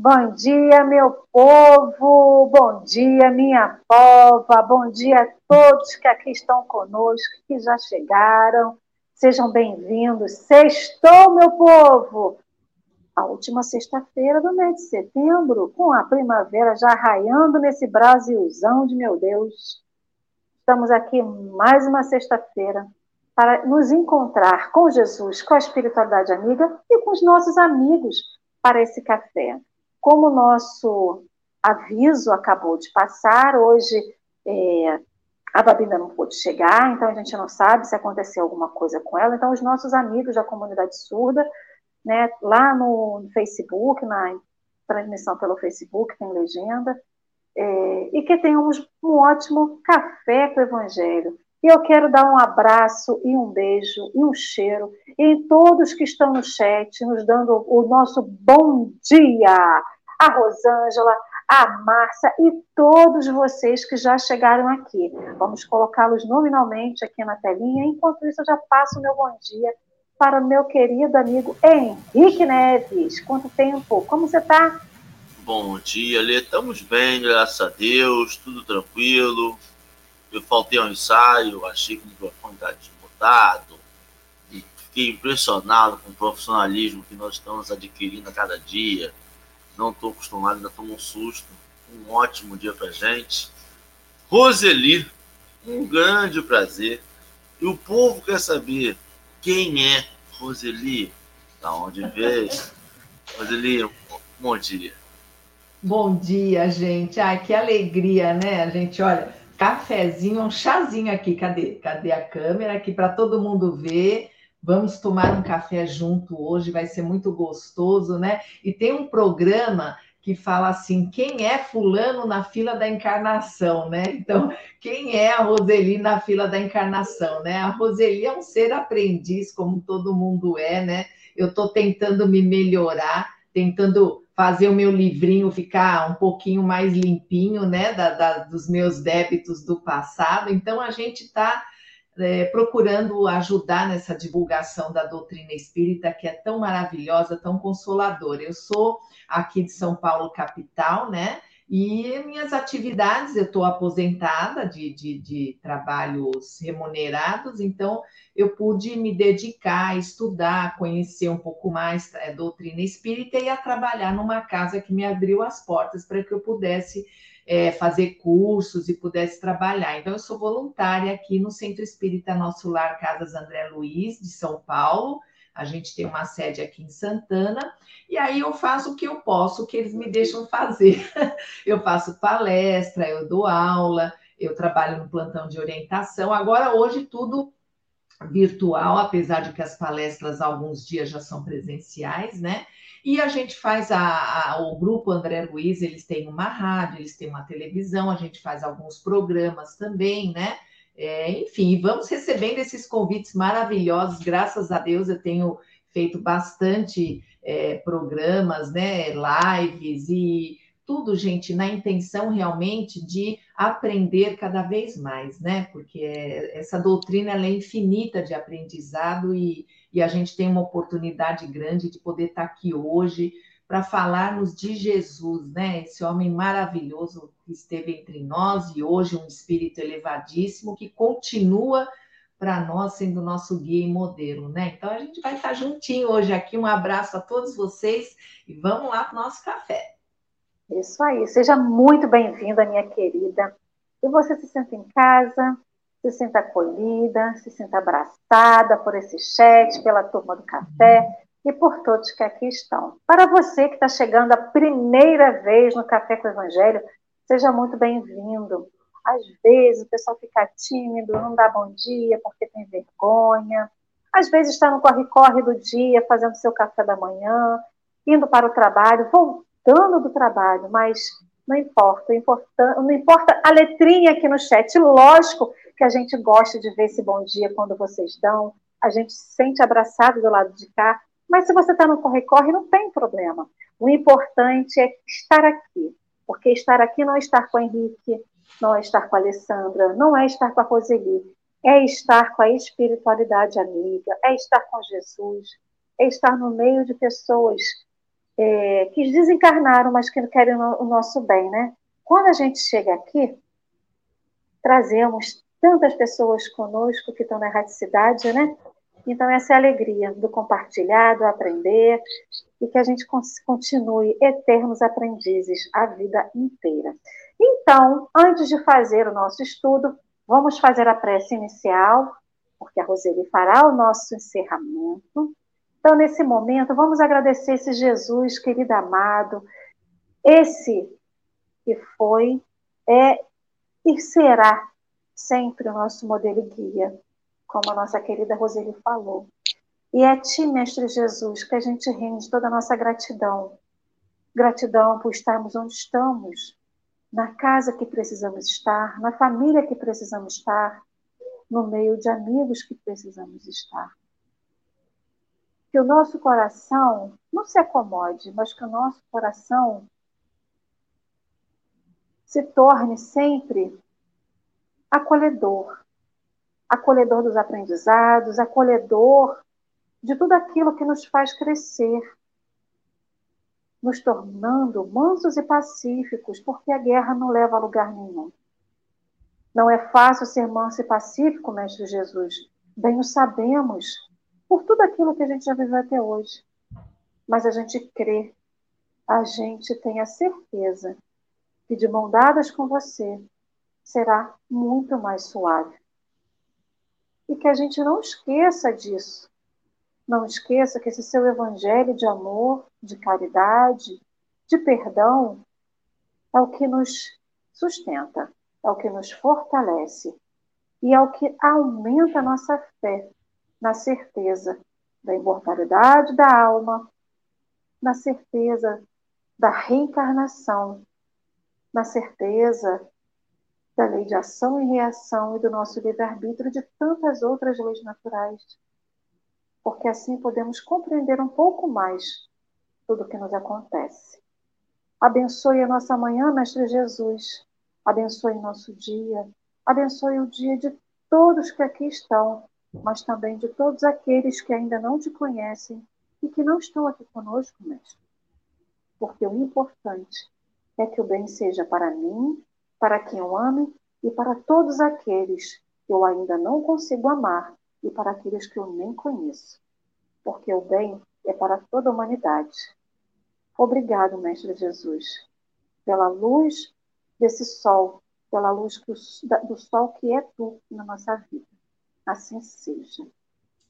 Bom dia, meu povo, bom dia, minha pova, bom dia a todos que aqui estão conosco, que já chegaram. Sejam bem-vindos. Sextou, meu povo! A última sexta-feira do mês de setembro, com a primavera já raiando nesse Brasilzão de meu Deus. Estamos aqui mais uma sexta-feira para nos encontrar com Jesus, com a espiritualidade amiga e com os nossos amigos para esse café. Como o nosso aviso acabou de passar, hoje é, a Babi ainda não pôde chegar, então a gente não sabe se aconteceu alguma coisa com ela. Então, os nossos amigos da comunidade surda, né, lá no Facebook, na transmissão pelo Facebook, tem legenda, é, e que tenhamos um ótimo café com o Evangelho. E eu quero dar um abraço e um beijo e um cheiro em todos que estão no chat, nos dando o nosso bom dia a Rosângela, a Márcia e todos vocês que já chegaram aqui. Vamos colocá-los nominalmente aqui na telinha. Enquanto isso, eu já passo o meu bom dia para o meu querido amigo Henrique Neves. Quanto tempo? Como você está? Bom dia, Lê. Estamos bem, graças a Deus, tudo tranquilo. Eu faltei ao ensaio, achei que o microfone está desmutado. E fiquei impressionado com o profissionalismo que nós estamos adquirindo a cada dia não estou acostumado, ainda tomo um susto. Um ótimo dia para gente. Roseli, um grande prazer. E o povo quer saber quem é Roseli, da onde veio. Roseli, bom dia. Bom dia, gente. Ai, que alegria, né? A gente, olha, cafezinho, um chazinho aqui. Cadê? Cadê a câmera aqui para todo mundo ver? Vamos tomar um café junto hoje, vai ser muito gostoso, né? E tem um programa que fala assim: quem é Fulano na fila da encarnação, né? Então, quem é a Roseli na fila da encarnação, né? A Roseli é um ser aprendiz, como todo mundo é, né? Eu estou tentando me melhorar, tentando fazer o meu livrinho ficar um pouquinho mais limpinho, né? Da, da dos meus débitos do passado. Então, a gente está é, procurando ajudar nessa divulgação da doutrina espírita, que é tão maravilhosa, tão consoladora. Eu sou aqui de São Paulo, capital, né? E minhas atividades, eu estou aposentada de, de, de, trabalhos remunerados, então eu pude me dedicar a estudar, conhecer um pouco mais a é, doutrina espírita e a trabalhar numa casa que me abriu as portas para que eu pudesse é, fazer cursos e pudesse trabalhar. Então, eu sou voluntária aqui no Centro Espírita Nosso Lar Casas André Luiz, de São Paulo. A gente tem uma sede aqui em Santana, e aí eu faço o que eu posso, o que eles me deixam fazer. Eu faço palestra, eu dou aula, eu trabalho no plantão de orientação. Agora, hoje, tudo virtual, apesar de que as palestras alguns dias já são presenciais, né? E a gente faz a, a, o grupo André Luiz, eles têm uma rádio, eles têm uma televisão, a gente faz alguns programas também, né? É, enfim, vamos recebendo esses convites maravilhosos, graças a Deus eu tenho feito bastante é, programas, né? Lives e tudo, gente, na intenção realmente de aprender cada vez mais, né? Porque essa doutrina é infinita de aprendizado e, e a gente tem uma oportunidade grande de poder estar aqui hoje para falarmos de Jesus, né? Esse homem maravilhoso que esteve entre nós e hoje um espírito elevadíssimo que continua para nós sendo nosso guia e modelo, né? Então a gente vai estar juntinho hoje aqui. Um abraço a todos vocês e vamos lá para o nosso café. Isso aí, seja muito bem-vinda, minha querida. E você se senta em casa, se sinta acolhida, se sinta abraçada por esse chat, pela turma do café e por todos que aqui estão. Para você que está chegando a primeira vez no Café com o Evangelho, seja muito bem-vindo. Às vezes o pessoal fica tímido, não dá bom dia porque tem vergonha. Às vezes está no corre-corre do dia, fazendo seu café da manhã, indo para o trabalho, voltando do trabalho, mas não importa, não importa a letrinha aqui no chat. Lógico que a gente gosta de ver esse bom dia quando vocês dão, a gente se sente abraçado do lado de cá, mas se você está no corre-corre, não tem problema. O importante é estar aqui, porque estar aqui não é estar com o Henrique, não é estar com a Alessandra, não é estar com a Roseli, é estar com a espiritualidade amiga, é estar com Jesus, é estar no meio de pessoas é, que desencarnaram, mas que querem o nosso bem, né? Quando a gente chega aqui, trazemos tantas pessoas conosco que estão na erraticidade, né? Então, essa é a alegria do compartilhar, do aprender, e que a gente continue eternos aprendizes a vida inteira. Então, antes de fazer o nosso estudo, vamos fazer a prece inicial, porque a Roseli fará o nosso encerramento. Então, nesse momento, vamos agradecer esse Jesus querido amado, esse que foi, é e será sempre o nosso modelo guia, como a nossa querida Roseli falou. E é a Ti, Mestre Jesus, que a gente rende toda a nossa gratidão. Gratidão por estarmos onde estamos, na casa que precisamos estar, na família que precisamos estar, no meio de amigos que precisamos estar. Que o nosso coração não se acomode, mas que o nosso coração se torne sempre acolhedor acolhedor dos aprendizados, acolhedor de tudo aquilo que nos faz crescer, nos tornando mansos e pacíficos, porque a guerra não leva a lugar nenhum. Não é fácil ser manso e pacífico, Mestre Jesus. Bem o sabemos, por tudo aquilo que a gente já viveu até hoje. Mas a gente crê, a gente tem a certeza que de mão dadas com você será muito mais suave. E que a gente não esqueça disso, não esqueça que esse seu evangelho de amor, de caridade, de perdão, é o que nos sustenta, é o que nos fortalece e é o que aumenta a nossa fé na certeza da imortalidade da alma, na certeza da reencarnação, na certeza da lei de ação e reação e do nosso livre-arbítrio de tantas outras leis naturais porque assim podemos compreender um pouco mais tudo o que nos acontece. Abençoe a nossa manhã, Mestre Jesus. Abençoe nosso dia. Abençoe o dia de todos que aqui estão, mas também de todos aqueles que ainda não te conhecem e que não estão aqui conosco, Mestre. Porque o importante é que o bem seja para mim, para quem eu ame e para todos aqueles que eu ainda não consigo amar e para aqueles que eu nem conheço, porque o bem é para toda a humanidade. Obrigado, Mestre Jesus, pela luz desse sol, pela luz do sol que é tu na nossa vida. Assim seja.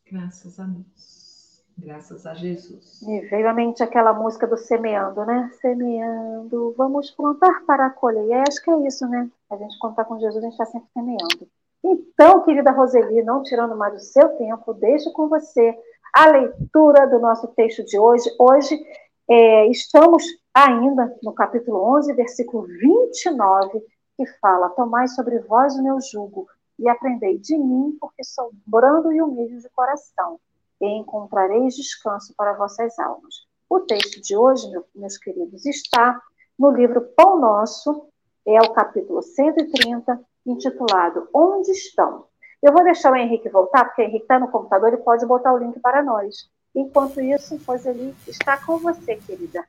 Graças a Deus. Graças a Jesus. Me veio à mente aquela música do semeando, né? Semeando, vamos plantar para colher. E acho que é isso, né? A gente contar com Jesus, a gente está sempre semeando. Então, querida Roseli, não tirando mais o seu tempo, deixo com você a leitura do nosso texto de hoje. Hoje é, estamos ainda no capítulo 11, versículo 29, que fala: Tomai sobre vós o meu jugo e aprendei de mim, porque sou brando e humilde de coração, e encontrareis descanso para vossas almas. O texto de hoje, meus queridos, está no livro Pão Nosso, é o capítulo 130, intitulado Onde Estão? Eu vou deixar o Henrique voltar, porque o Henrique está no computador e pode botar o link para nós. Enquanto isso, ele está com você, querida.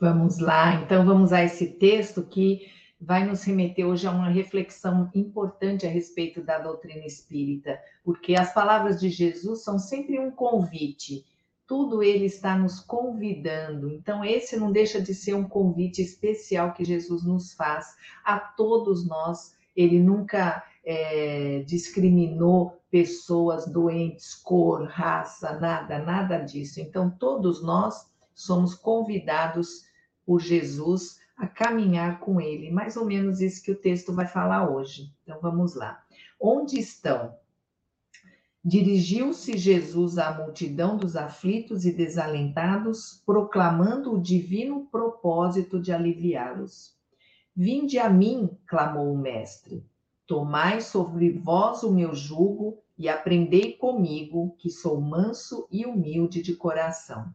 Vamos lá, então vamos a esse texto que vai nos remeter hoje a uma reflexão importante a respeito da doutrina espírita, porque as palavras de Jesus são sempre um convite, tudo ele está nos convidando. Então, esse não deixa de ser um convite especial que Jesus nos faz a todos nós ele nunca é, discriminou pessoas doentes, cor, raça, nada, nada disso. Então, todos nós somos convidados por Jesus a caminhar com ele. Mais ou menos isso que o texto vai falar hoje. Então, vamos lá. Onde estão? Dirigiu-se Jesus à multidão dos aflitos e desalentados, proclamando o divino propósito de aliviá-los. Vinde a mim, clamou o mestre. Tomai sobre vós o meu jugo e aprendei comigo, que sou manso e humilde de coração.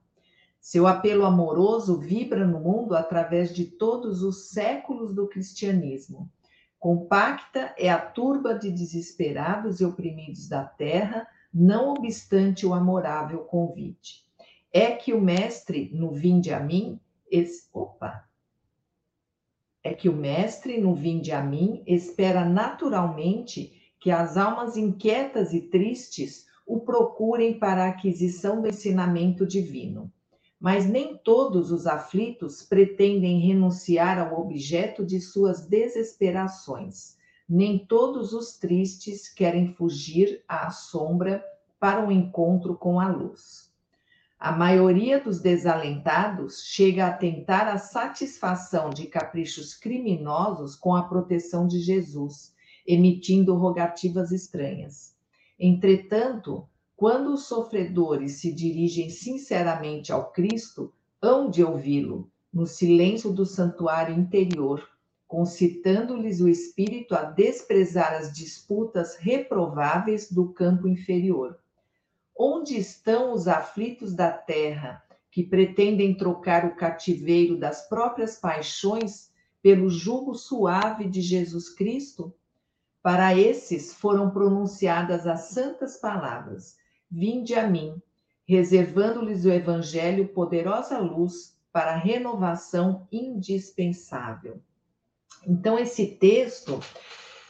Seu apelo amoroso vibra no mundo através de todos os séculos do cristianismo. Compacta é a turba de desesperados e oprimidos da terra, não obstante o amorável convite. É que o mestre, no vinde a mim, esse, opa, é que o mestre, no vinde a mim, espera naturalmente que as almas inquietas e tristes o procurem para a aquisição do ensinamento divino. Mas nem todos os aflitos pretendem renunciar ao objeto de suas desesperações. Nem todos os tristes querem fugir à sombra para o um encontro com a luz. A maioria dos desalentados chega a tentar a satisfação de caprichos criminosos com a proteção de Jesus, emitindo rogativas estranhas. Entretanto, quando os sofredores se dirigem sinceramente ao Cristo, hão de ouvi-lo, no silêncio do santuário interior, concitando-lhes o espírito a desprezar as disputas reprováveis do campo inferior Onde estão os aflitos da terra que pretendem trocar o cativeiro das próprias paixões pelo jugo suave de Jesus Cristo? Para esses foram pronunciadas as santas palavras: Vinde a mim, reservando-lhes o evangelho poderosa luz para a renovação indispensável. Então esse texto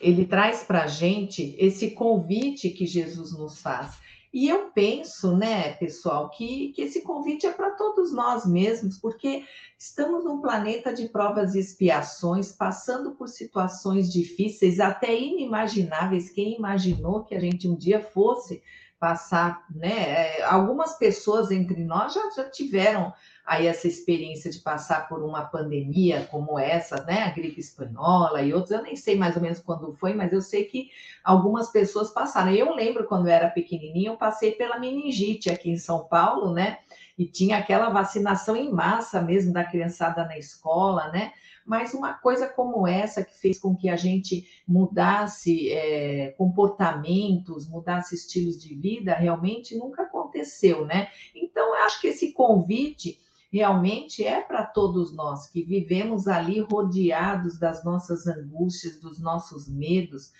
ele traz para a gente esse convite que Jesus nos faz e eu penso, né, pessoal, que, que esse convite é para todos nós mesmos, porque estamos num planeta de provas e expiações, passando por situações difíceis, até inimagináveis. Quem imaginou que a gente um dia fosse passar, né? É, algumas pessoas entre nós já, já tiveram aí essa experiência de passar por uma pandemia como essa, né, a gripe espanhola e outros, eu nem sei mais ou menos quando foi, mas eu sei que algumas pessoas passaram. Eu lembro quando eu era pequenininha, eu passei pela meningite aqui em São Paulo, né, e tinha aquela vacinação em massa mesmo da criançada na escola, né, mas uma coisa como essa que fez com que a gente mudasse é, comportamentos, mudasse estilos de vida, realmente nunca aconteceu, né? Então, eu acho que esse convite realmente é para todos nós que vivemos ali rodeados das nossas angústias, dos nossos medos,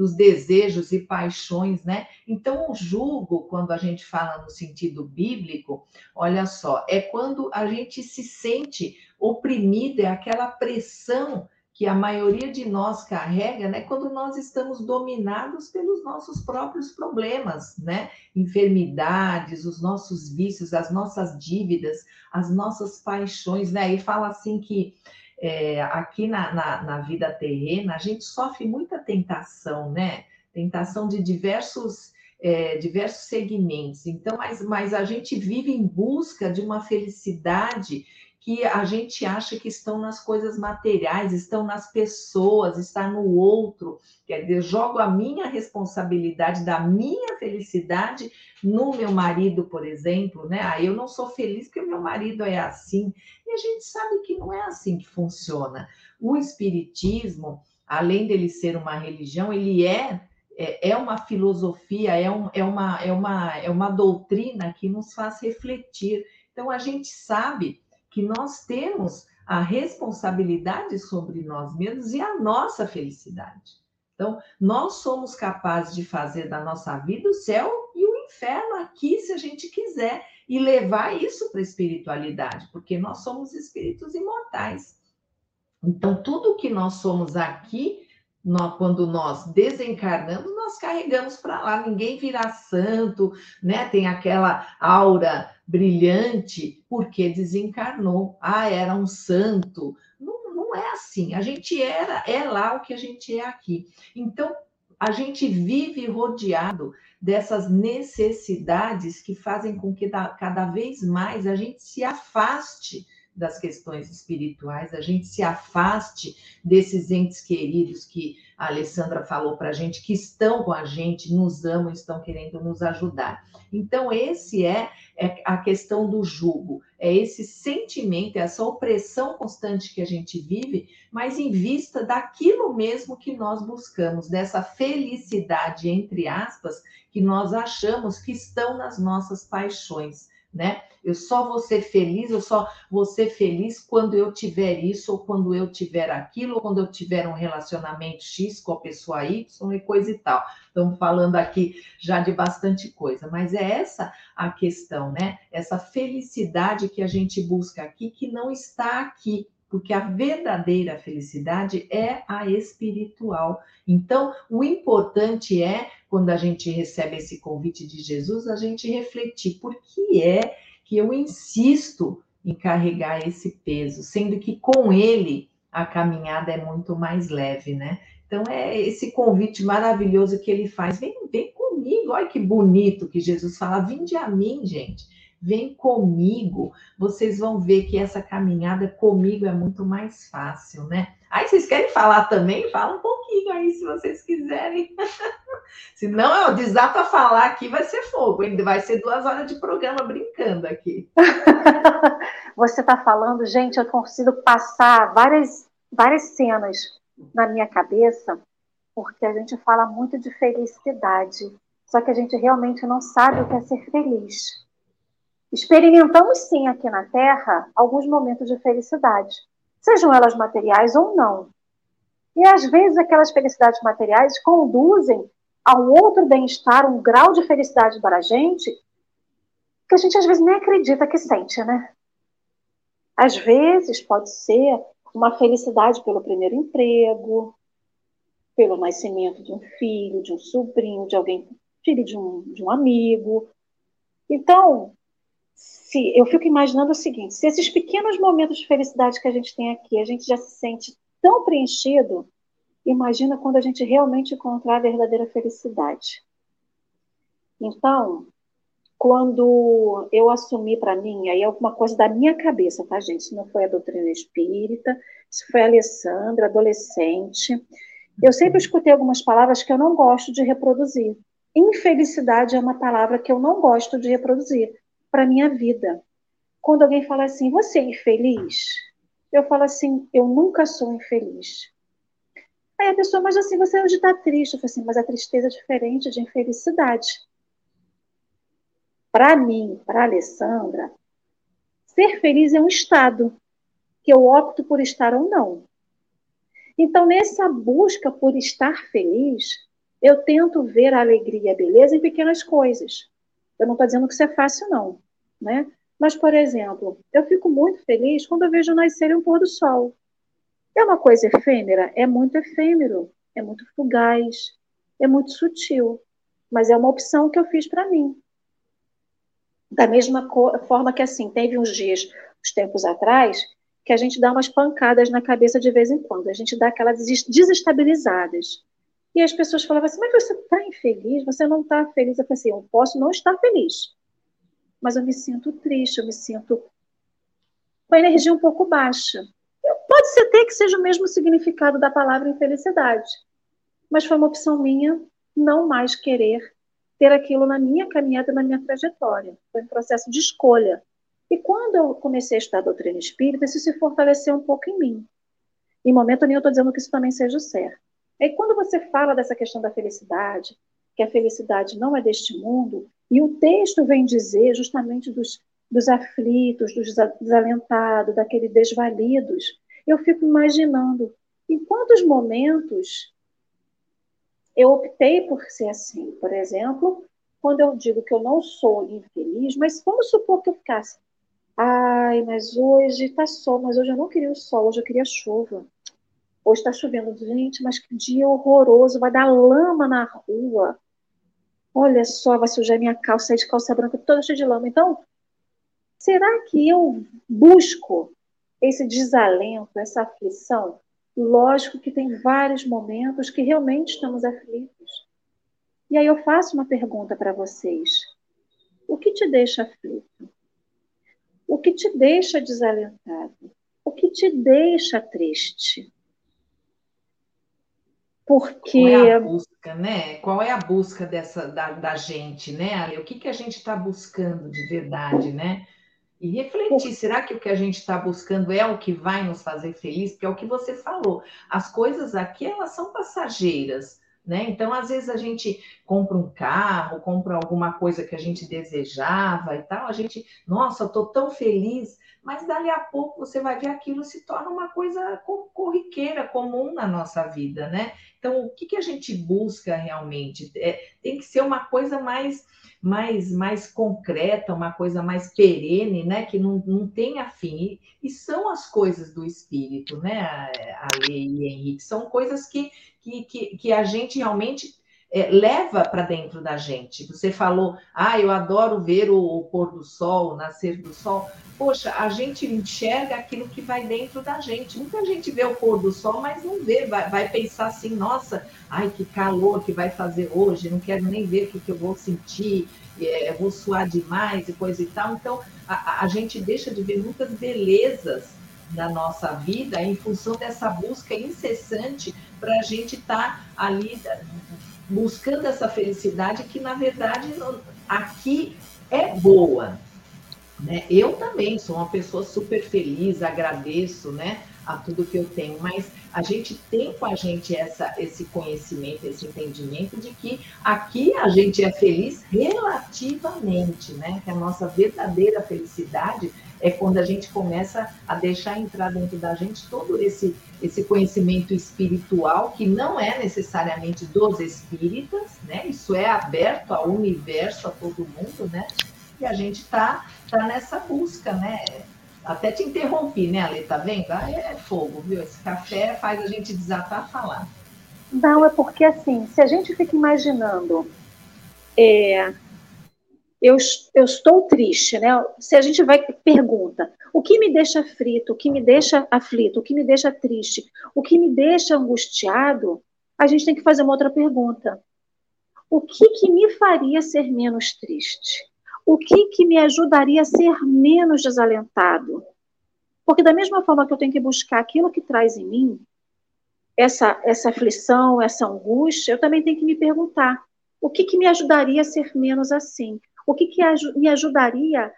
dos desejos e paixões, né? Então, o julgo, quando a gente fala no sentido bíblico, olha só, é quando a gente se sente oprimido, é aquela pressão que a maioria de nós carrega, né, quando nós estamos dominados pelos nossos próprios problemas, né, enfermidades, os nossos vícios, as nossas dívidas, as nossas paixões, né, e fala assim que é, aqui na, na, na vida terrena a gente sofre muita tentação, né, tentação de diversos é, diversos segmentos. Então, mas, mas a gente vive em busca de uma felicidade que a gente acha que estão nas coisas materiais, estão nas pessoas, está no outro. Quer dizer, jogo a minha responsabilidade da minha felicidade no meu marido, por exemplo, né? Ah, eu não sou feliz porque o meu marido é assim. E a gente sabe que não é assim que funciona. O espiritismo, além dele ser uma religião, ele é é, é uma filosofia, é, um, é, uma, é, uma, é uma doutrina que nos faz refletir. Então, a gente sabe que nós temos a responsabilidade sobre nós mesmos e a nossa felicidade. Então, nós somos capazes de fazer da nossa vida o céu e o inferno aqui, se a gente quiser, e levar isso para a espiritualidade, porque nós somos espíritos imortais. Então, tudo que nós somos aqui, nós, quando nós desencarnamos, nós carregamos para lá. Ninguém vira santo, né? Tem aquela aura brilhante porque desencarnou. Ah, era um santo. Não, não é assim. A gente era, é lá o que a gente é aqui. Então, a gente vive rodeado dessas necessidades que fazem com que cada vez mais a gente se afaste das questões espirituais, a gente se afaste desses entes queridos que a Alessandra falou para a gente, que estão com a gente, nos amam, estão querendo nos ajudar. Então, esse é, é a questão do jugo, é esse sentimento, é essa opressão constante que a gente vive, mas em vista daquilo mesmo que nós buscamos, dessa felicidade, entre aspas, que nós achamos que estão nas nossas paixões né? Eu só vou ser feliz, eu só vou ser feliz quando eu tiver isso, ou quando eu tiver aquilo, ou quando eu tiver um relacionamento X com a pessoa Y e coisa e tal. Estamos falando aqui já de bastante coisa, mas é essa a questão, né? Essa felicidade que a gente busca aqui, que não está aqui porque a verdadeira felicidade é a espiritual. Então, o importante é, quando a gente recebe esse convite de Jesus, a gente refletir por que é que eu insisto em carregar esse peso, sendo que com ele a caminhada é muito mais leve, né? Então é esse convite maravilhoso que ele faz. Vem, vem comigo, olha que bonito que Jesus fala, vinde a mim, gente. Vem comigo, vocês vão ver que essa caminhada comigo é muito mais fácil, né? Aí vocês querem falar também? Fala um pouquinho aí, se vocês quiserem. se não, eu desato a falar aqui, vai ser fogo. Vai ser duas horas de programa brincando aqui. Você está falando, gente, eu consigo passar várias, várias cenas na minha cabeça, porque a gente fala muito de felicidade, só que a gente realmente não sabe o que é ser feliz. Experimentamos sim aqui na Terra alguns momentos de felicidade, sejam elas materiais ou não. E às vezes aquelas felicidades materiais conduzem a um outro bem-estar, um grau de felicidade para a gente, que a gente às vezes nem acredita que sente, né? Às vezes pode ser uma felicidade pelo primeiro emprego, pelo nascimento de um filho, de um sobrinho, de alguém, filho de um, de um amigo. Então, se eu fico imaginando o seguinte: se esses pequenos momentos de felicidade que a gente tem aqui, a gente já se sente tão preenchido, imagina quando a gente realmente encontrar a verdadeira felicidade. Então, quando eu assumi para mim, aí é alguma coisa da minha cabeça, tá, gente? Isso não foi a doutrina espírita, isso foi a Alessandra, adolescente. Eu sempre escutei algumas palavras que eu não gosto de reproduzir. Infelicidade é uma palavra que eu não gosto de reproduzir para minha vida. Quando alguém fala assim, você é infeliz? Eu falo assim, eu nunca sou infeliz. Aí a pessoa, mas assim, você hoje está triste. Eu falo assim, mas a tristeza é diferente de infelicidade. Para mim, para Alessandra, ser feliz é um estado que eu opto por estar ou não. Então, nessa busca por estar feliz, eu tento ver a alegria e a beleza em pequenas coisas. Eu não estou dizendo que isso é fácil, não. Né? Mas, por exemplo, eu fico muito feliz quando eu vejo nascer um pôr do sol. É uma coisa efêmera? É muito efêmero, é muito fugaz, é muito sutil. Mas é uma opção que eu fiz para mim. Da mesma forma que, assim, teve uns dias, uns tempos atrás, que a gente dá umas pancadas na cabeça de vez em quando. A gente dá aquelas desestabilizadas. E as pessoas falavam assim, mas você está infeliz? Você não está feliz? Eu falei assim, eu posso não estar feliz, mas eu me sinto triste, eu me sinto com a energia um pouco baixa. Pode ser até que seja o mesmo significado da palavra infelicidade, mas foi uma opção minha não mais querer ter aquilo na minha caminhada, na minha trajetória. Foi um processo de escolha. E quando eu comecei a estudar a doutrina espírita, isso se fortaleceu um pouco em mim. Em momento nenhum eu estou dizendo que isso também seja certo. E quando você fala dessa questão da felicidade, que a felicidade não é deste mundo, e o texto vem dizer justamente dos, dos aflitos, dos desalentados, daqueles desvalidos, eu fico imaginando em quantos momentos eu optei por ser assim. Por exemplo, quando eu digo que eu não sou infeliz, mas vamos supor que eu ficasse. Ai, mas hoje está sol, mas hoje eu não queria o sol, hoje eu queria chuva. Hoje está chovendo. Gente, mas que dia horroroso, vai dar lama na rua. Olha só, vai sujar minha calça, de calça branca toda cheia de lama. Então, será que eu busco esse desalento, essa aflição? Lógico que tem vários momentos que realmente estamos aflitos. E aí eu faço uma pergunta para vocês. O que te deixa aflito? O que te deixa desalentado? O que te deixa triste? Porque. Qual é a busca, né? Qual é a busca dessa da, da gente, né, Ale? O que, que a gente está buscando de verdade, né? E refletir, será que o que a gente está buscando é o que vai nos fazer feliz? Porque é o que você falou. As coisas aqui, elas são passageiras. Né? Então, às vezes a gente compra um carro, compra alguma coisa que a gente desejava e tal, a gente, nossa, estou tão feliz, mas dali a pouco você vai ver aquilo se torna uma coisa corriqueira, comum na nossa vida, né? Então, o que, que a gente busca realmente? É, tem que ser uma coisa mais mais, mais concreta, uma coisa mais perene, né? Que não, não tenha fim. E, e são as coisas do espírito, né, a Lei e Henrique? São coisas que, que, que, que a gente realmente é, leva para dentro da gente. Você falou, ah, eu adoro ver o, o, pôr do sol, o nascer do sol. Poxa, a gente enxerga aquilo que vai dentro da gente. Muita gente vê o pôr do sol, mas não vê, vai, vai pensar assim, nossa, ai, que calor que vai fazer hoje, não quero nem ver o que, que eu vou sentir, é, vou suar demais e coisa e tal. Então, a, a gente deixa de ver muitas belezas da nossa vida em função dessa busca incessante para a gente estar tá ali buscando essa felicidade que, na verdade, aqui é boa. Né? Eu também sou uma pessoa super feliz, agradeço né, a tudo que eu tenho, mas a gente tem com a gente essa, esse conhecimento, esse entendimento de que aqui a gente é feliz relativamente, né? Que a nossa verdadeira felicidade é quando a gente começa a deixar entrar dentro da gente todo esse, esse conhecimento espiritual, que não é necessariamente dos espíritas, né? Isso é aberto ao universo, a todo mundo, né? E a gente está tá nessa busca, né? Até te interrompi, né, Ale? Tá vendo? Ah, é fogo, viu? Esse café faz a gente desatar a falar. Não, é porque assim, se a gente fica imaginando é, eu, eu estou triste, né? Se a gente vai pergunta, o que me deixa frito, o que me deixa aflito, o que me deixa triste, o que me deixa angustiado, a gente tem que fazer uma outra pergunta. O que, que me faria ser menos triste? O que, que me ajudaria a ser menos desalentado? Porque da mesma forma que eu tenho que buscar aquilo que traz em mim, essa, essa aflição, essa angústia, eu também tenho que me perguntar o que, que me ajudaria a ser menos assim? O que, que me ajudaria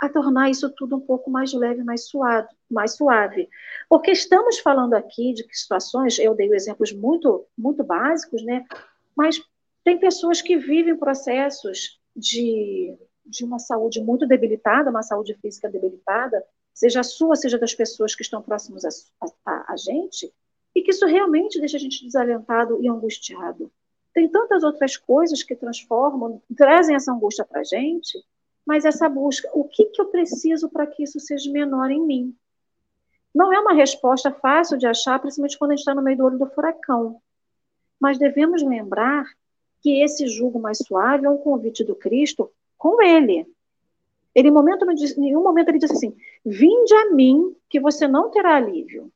a tornar isso tudo um pouco mais leve, mais suave, mais suave. Porque estamos falando aqui de situações, eu dei exemplos muito, muito básicos, né? Mas tem pessoas que vivem processos de, de uma saúde muito debilitada, uma saúde física debilitada, seja a sua, seja das pessoas que estão próximas a, a, a gente, e que isso realmente deixa a gente desalentado e angustiado. Tem tantas outras coisas que transformam, trazem essa angústia para a gente, mas essa busca, o que, que eu preciso para que isso seja menor em mim? Não é uma resposta fácil de achar, principalmente quando a gente está no meio do olho do furacão. Mas devemos lembrar que esse jugo mais suave é um convite do Cristo com ele. Ele, momento, em nenhum momento, ele disse assim: Vinde a mim, que você não terá alívio.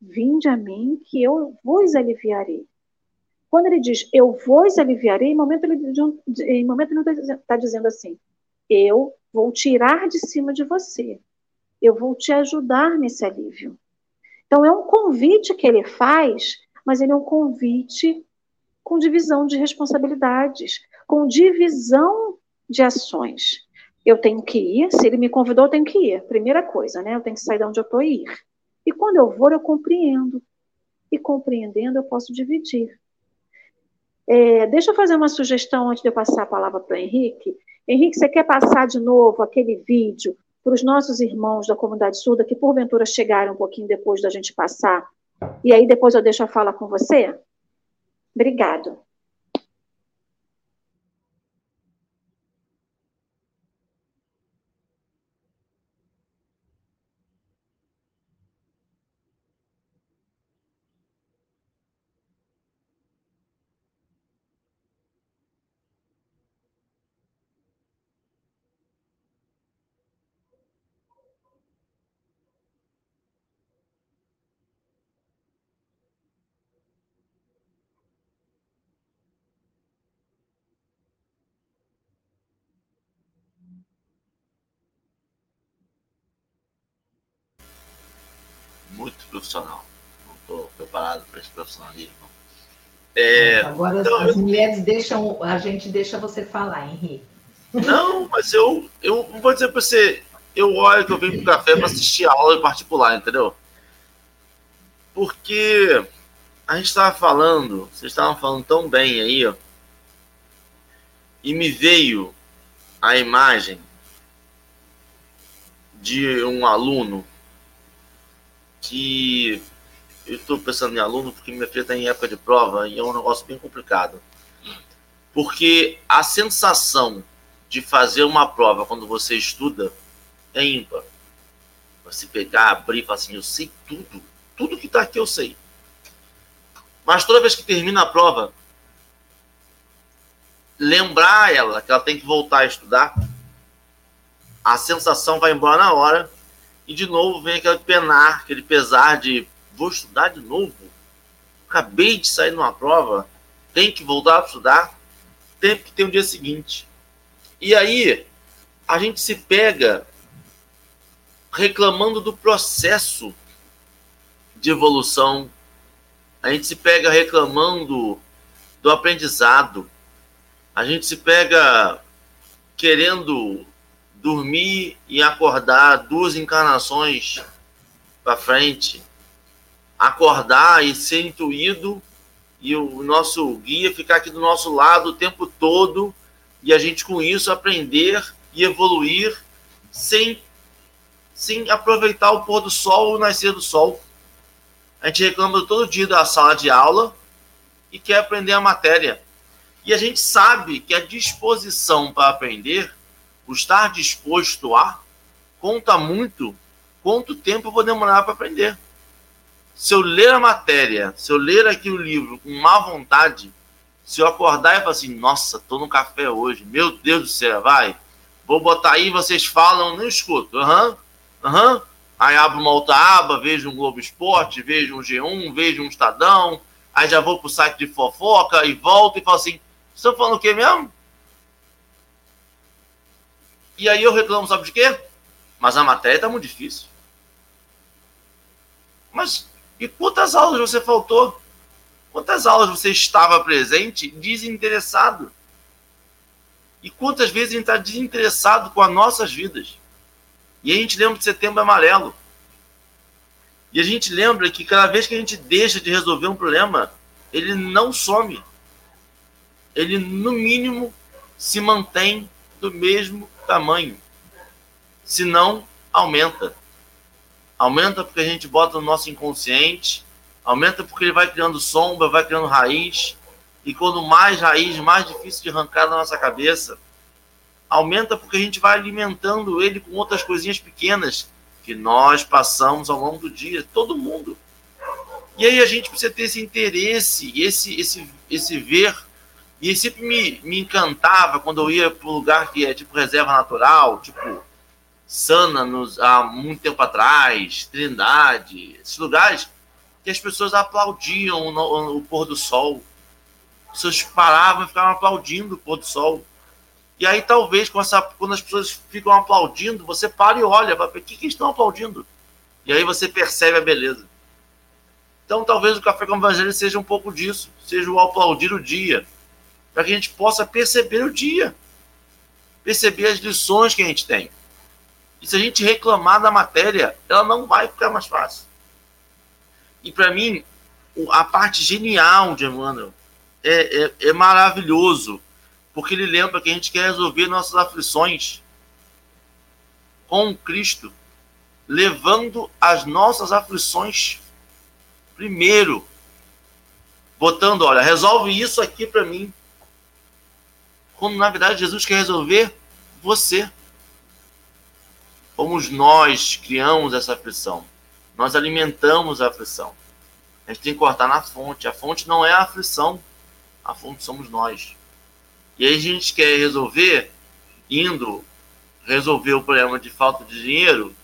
Vinde a mim, que eu vos aliviarei. Quando ele diz eu vos aliviarei, em momento ele em momento ele está dizendo assim: eu vou tirar de cima de você, eu vou te ajudar nesse alívio. Então é um convite que ele faz, mas ele é um convite com divisão de responsabilidades, com divisão de ações. Eu tenho que ir, se ele me convidou, eu tenho que ir. Primeira coisa, né? Eu tenho que sair de onde eu estou e ir. E quando eu vou, eu compreendo. E compreendendo, eu posso dividir. É, deixa eu fazer uma sugestão antes de eu passar a palavra para o Henrique. Henrique, você quer passar de novo aquele vídeo para os nossos irmãos da comunidade surda que porventura chegaram um pouquinho depois da gente passar? E aí depois eu deixo a fala com você? Obrigado. muito profissional. Não estou preparado para esse profissionalismo. É, Agora então, as mulheres deixam, a gente deixa você falar, Henrique. Não, mas eu, eu vou dizer para você, eu olho que eu venho para o café para assistir aula em particular, entendeu? Porque a gente estava falando, vocês estavam falando tão bem aí, ó, e me veio a imagem de um aluno que eu estou pensando em aluno porque minha filha está em época de prova e é um negócio bem complicado. Porque a sensação de fazer uma prova quando você estuda é ímpar. Você pegar, abrir e falar assim, eu sei tudo. Tudo que está aqui eu sei. Mas toda vez que termina a prova, lembrar ela que ela tem que voltar a estudar, a sensação vai embora na hora e de novo vem aquele penar, aquele pesar de vou estudar de novo. Acabei de sair numa prova, tem que voltar a estudar, tem que ter um dia seguinte. E aí a gente se pega reclamando do processo de evolução, a gente se pega reclamando do aprendizado, a gente se pega querendo dormir e acordar duas encarnações para frente, acordar e ser intuído e o nosso guia ficar aqui do nosso lado o tempo todo e a gente com isso aprender e evoluir sem sem aproveitar o pôr do sol ou o nascer do sol. A gente reclama todo dia da sala de aula e quer aprender a matéria. E a gente sabe que a disposição para aprender, o estar disposto a, conta muito quanto tempo eu vou demorar para aprender. Se eu ler a matéria, se eu ler aqui o livro com má vontade, se eu acordar e falar assim, nossa, tô no café hoje, meu Deus do céu, vai, vou botar aí, vocês falam, não escuto, aham, uhum, aham, uhum. aí abro uma outra aba, vejo um Globo Esporte, vejo um G1, vejo um Estadão, aí já vou pro site de fofoca e volto e falo assim, estão falando o quê mesmo? E aí eu reclamo, sabe de quê? Mas a matéria tá muito difícil. Mas e quantas aulas você faltou? Quantas aulas você estava presente desinteressado? E quantas vezes a gente está desinteressado com as nossas vidas? E a gente lembra de setembro amarelo. E a gente lembra que cada vez que a gente deixa de resolver um problema, ele não some ele no mínimo se mantém do mesmo tamanho. Se não, aumenta. Aumenta porque a gente bota no nosso inconsciente, aumenta porque ele vai criando sombra, vai criando raiz, e quando mais raiz, mais difícil de arrancar da nossa cabeça. Aumenta porque a gente vai alimentando ele com outras coisinhas pequenas que nós passamos ao longo do dia, todo mundo. E aí a gente precisa ter esse interesse, esse, esse, esse ver e sempre me, me encantava quando eu ia para um lugar que é tipo reserva natural, tipo Sana, nos, há muito tempo atrás, Trindade, esses lugares que as pessoas aplaudiam o, o pôr do sol. As pessoas paravam e ficavam aplaudindo o pôr do sol. E aí, talvez, com essa, quando as pessoas ficam aplaudindo, você para e olha, para o que, que estão aplaudindo? E aí você percebe a beleza. Então, talvez o Café com o Evangelho seja um pouco disso, seja o aplaudir o dia, para que a gente possa perceber o dia, perceber as lições que a gente tem. E se a gente reclamar da matéria, ela não vai ficar mais fácil. E para mim, a parte genial de Emmanuel é, é, é maravilhoso, porque ele lembra que a gente quer resolver nossas aflições com Cristo, levando as nossas aflições primeiro, botando, olha, resolve isso aqui para mim quando na verdade Jesus quer resolver você. Fomos nós criamos essa aflição. Nós alimentamos a aflição. A gente tem que cortar na fonte. A fonte não é a aflição. A fonte somos nós. E aí a gente quer resolver indo resolver o problema de falta de dinheiro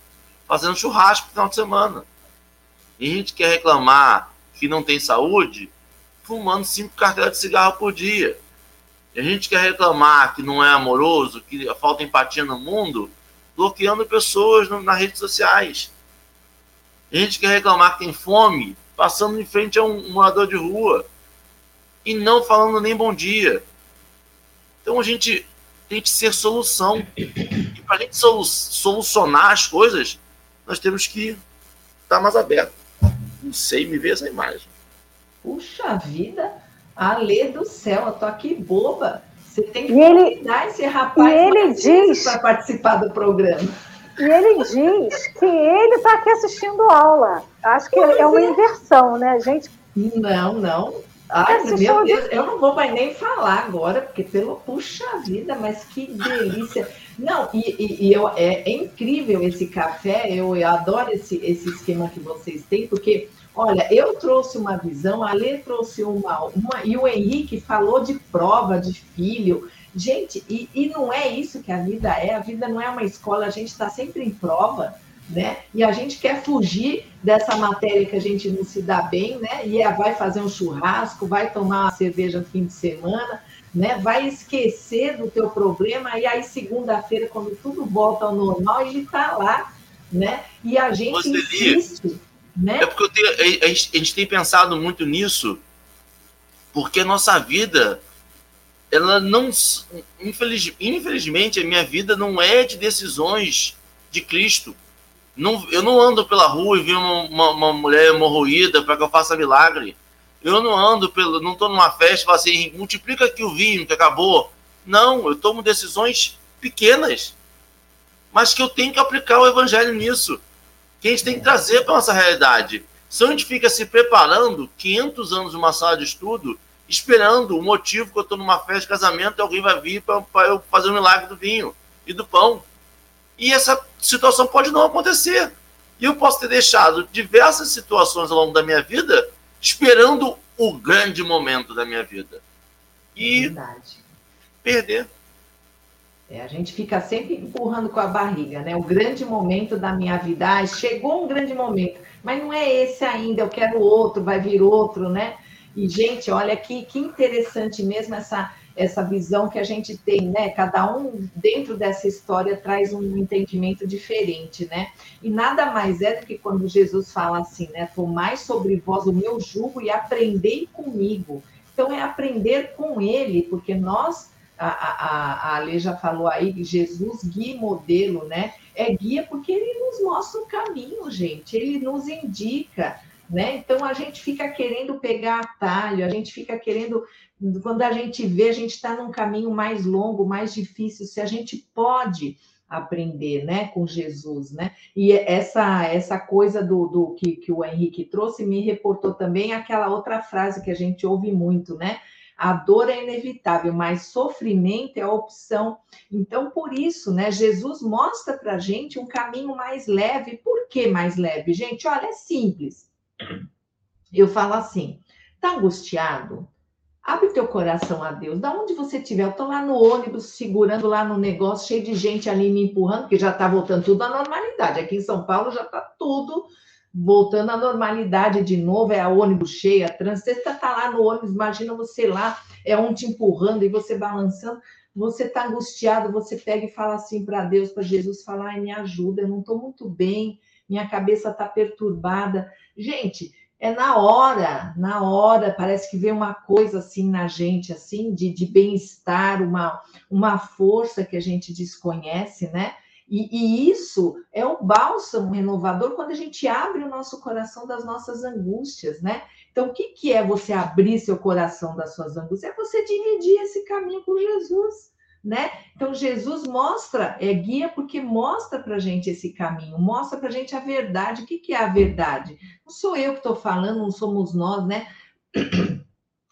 fazendo churrasco no final de semana. E a gente quer reclamar que não tem saúde fumando cinco cartelas de cigarro por dia. E a gente quer reclamar que não é amoroso, que falta empatia no mundo, bloqueando pessoas no, nas redes sociais. A gente quer reclamar que tem fome, passando em frente a um, morador de rua e não falando nem bom dia. Então a gente tem que ser solução. E para a gente solu solucionar as coisas, nós temos que estar mais aberto. Não sei, me ver essa imagem. Puxa vida, Alê do céu, eu tô aqui boba. Você tem que convidar esse rapaz ele diz para participar do programa. E ele diz que ele está aqui assistindo aula. Acho que pois é uma é. inversão, né, gente? Não, não. Ai, meu Deus, eu não vou mais nem falar agora, porque pelo puxa vida, mas que delícia. Não, e, e, e eu, é, é, incrível esse café, eu, eu adoro esse, esse esquema que vocês têm, porque, olha, eu trouxe uma visão, a Lê trouxe uma, uma, e o Henrique falou de prova de filho. Gente, e, e não é isso que a vida é, a vida não é uma escola, a gente está sempre em prova né? E a gente quer fugir dessa matéria que a gente não se dá bem, né? E é, vai fazer um churrasco, vai tomar uma cerveja no fim de semana, né? Vai esquecer do teu problema e aí segunda-feira, quando tudo volta ao normal, ele está lá, né? E a gente insiste, né? É porque tenho, a, gente, a gente tem pensado muito nisso, porque a nossa vida ela não infeliz, infelizmente a minha vida não é de decisões de Cristo não, eu não ando pela rua e vi uma, uma, uma mulher hemorroída para que eu faça milagre. Eu não ando pelo, não estou numa festa e falo assim, multiplica aqui o vinho que acabou. Não, eu tomo decisões pequenas, mas que eu tenho que aplicar o evangelho nisso. Que a gente tem que trazer para nossa realidade. Se a gente fica se preparando 500 anos numa sala de estudo, esperando o motivo que eu estou numa festa de casamento e alguém vai vir para eu fazer o milagre do vinho e do pão. E essa situação pode não acontecer. E eu posso ter deixado diversas situações ao longo da minha vida esperando o grande momento da minha vida. E Verdade. perder. É, a gente fica sempre empurrando com a barriga, né? O grande momento da minha vida, ah, chegou um grande momento, mas não é esse ainda, eu quero outro, vai vir outro, né? E, gente, olha que, que interessante mesmo essa, essa visão que a gente tem, né? Cada um dentro dessa história traz um entendimento diferente, né? E nada mais é do que quando Jesus fala assim, né? Tomai sobre vós o meu jugo e aprendei comigo. Então é aprender com ele, porque nós, a, a, a Ale já falou aí, Jesus guia modelo, né? É guia porque ele nos mostra o caminho, gente. Ele nos indica. Né? Então a gente fica querendo pegar atalho, a gente fica querendo quando a gente vê, a gente está num caminho mais longo, mais difícil, se a gente pode aprender, né, com Jesus, né? E essa essa coisa do, do que, que o Henrique trouxe me reportou também aquela outra frase que a gente ouve muito, né? A dor é inevitável, mas sofrimento é a opção. Então, por isso, né, Jesus mostra para gente um caminho mais leve. Por que mais leve? Gente, olha, é simples. Eu falo assim: tá angustiado? Abre teu coração a Deus. Da onde você estiver, eu estou lá no ônibus, segurando lá no negócio, cheio de gente ali me empurrando, porque já está voltando tudo à normalidade. Aqui em São Paulo já está tudo voltando à normalidade de novo. É a ônibus cheia, trânsito. Você está tá lá no ônibus, imagina você lá, é um te empurrando e você balançando. Você está angustiado, você pega e fala assim para Deus, para Jesus, falar: me ajuda, eu não estou muito bem, minha cabeça está perturbada. Gente, é na hora, na hora, parece que vem uma coisa assim na gente, assim, de, de bem-estar, uma, uma força que a gente desconhece, né? E, e, isso é o bálsamo renovador quando a gente abre o nosso coração das nossas angústias, né? Então, o que, que é você abrir seu coração das suas angústias? É você dividir esse caminho com Jesus né? Então Jesus mostra, é guia porque mostra para gente esse caminho, mostra para gente a verdade. O que, que é a verdade? Não sou eu que estou falando, não somos nós, né?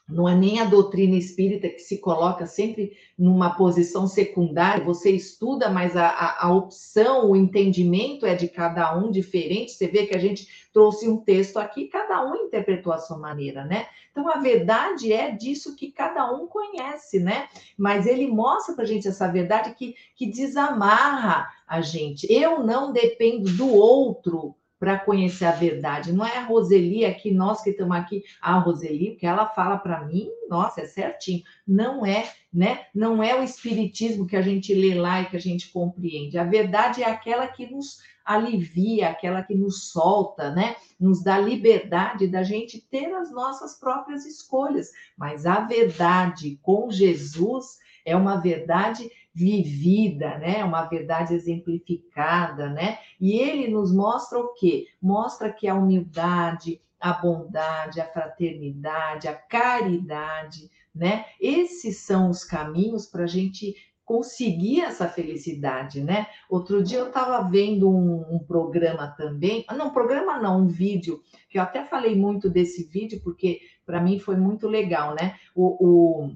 Não é nem a doutrina espírita que se coloca sempre numa posição secundária, você estuda, mas a, a, a, opção, o entendimento é de cada um diferente. Você vê que a gente trouxe um texto aqui, cada um interpretou a sua maneira, né? Então a verdade é disso que cada um conhece, né? Mas ele mostra para a gente essa verdade que, que desamarra a gente. Eu não dependo do outro para conhecer a verdade. Não é a Roseli aqui, nós que estamos aqui, a Roseli, que ela fala para mim, nossa, é certinho. Não é, né? Não é o espiritismo que a gente lê lá e que a gente compreende. A verdade é aquela que nos alivia, aquela que nos solta, né? Nos dá liberdade da gente ter as nossas próprias escolhas. Mas a verdade com Jesus é uma verdade vivida, né? Uma verdade exemplificada, né? E ele nos mostra o quê? Mostra que a humildade, a bondade, a fraternidade, a caridade, né? Esses são os caminhos para a gente conseguir essa felicidade, né? Outro dia eu estava vendo um, um, programa também, ah, não, programa não, um vídeo, que eu até falei muito desse vídeo, porque para mim foi muito legal, né? O, o,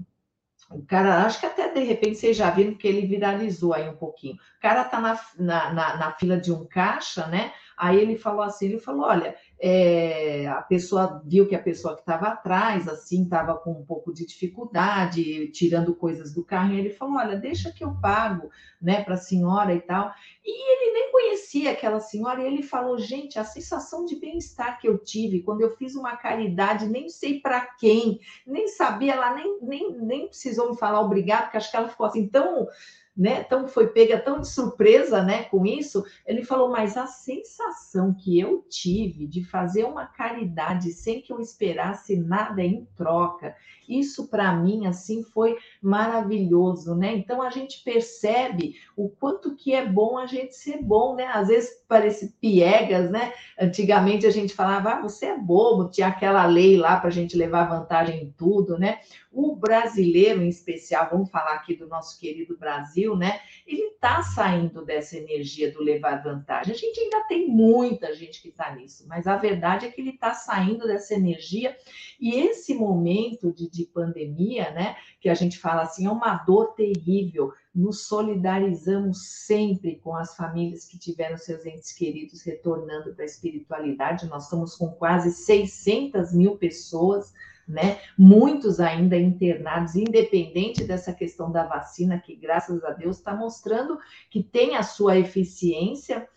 o, cara, acho que até de repente vocês já viram que ele viralizou aí um pouquinho. O cara tá na, na, na, na fila de um caixa, né? Aí ele falou assim, ele falou, olha, é, a pessoa viu que a pessoa que estava atrás, assim, estava com um pouco de dificuldade, tirando coisas do carro, e ele falou, olha, deixa que eu pago, né, para a senhora e tal. E ele nem conhecia aquela senhora, e ele falou, gente, a sensação de bem-estar que eu tive quando eu fiz uma caridade, nem sei para quem, nem sabia, ela nem, nem, nem precisou me falar obrigado, porque acho que ela ficou assim tão né, tão foi pega tão de surpresa, né, com isso, ele falou, mas a sensação que eu tive de fazer uma caridade sem que eu esperasse nada em troca, isso para mim assim foi maravilhoso, né? Então a gente percebe o quanto que é bom a gente ser bom, né? Às vezes parece piegas, né? Antigamente a gente falava, ah, você é bobo, tinha aquela lei lá para a gente levar vantagem em tudo, né? O brasileiro, em especial, vamos falar aqui do nosso querido Brasil, né? Ele está saindo dessa energia do levar vantagem. A gente ainda tem muita gente que está nisso, mas a verdade é que ele está saindo dessa energia e esse momento de, de pandemia, né? Que a gente fala assim, é uma dor terrível. Nos solidarizamos sempre com as famílias que tiveram seus entes queridos retornando para a espiritualidade. Nós estamos com quase 600 mil pessoas né? Muitos ainda internados, independente dessa questão da vacina, que graças a Deus está mostrando que tem a sua eficiência,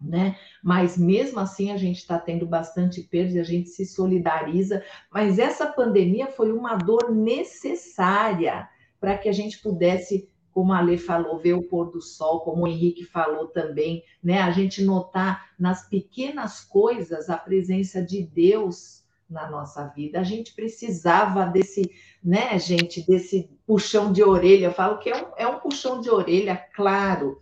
né? Mas mesmo assim a gente está tendo bastante perda, a gente se solidariza. Mas essa pandemia foi uma dor necessária para que a gente pudesse como a Lê falou, ver o pôr do sol, como o Henrique falou também, né? A gente notar nas pequenas coisas a presença de Deus na nossa vida. A gente precisava desse, né, gente, desse puxão de orelha. Eu falo que é um, é um puxão de orelha, claro,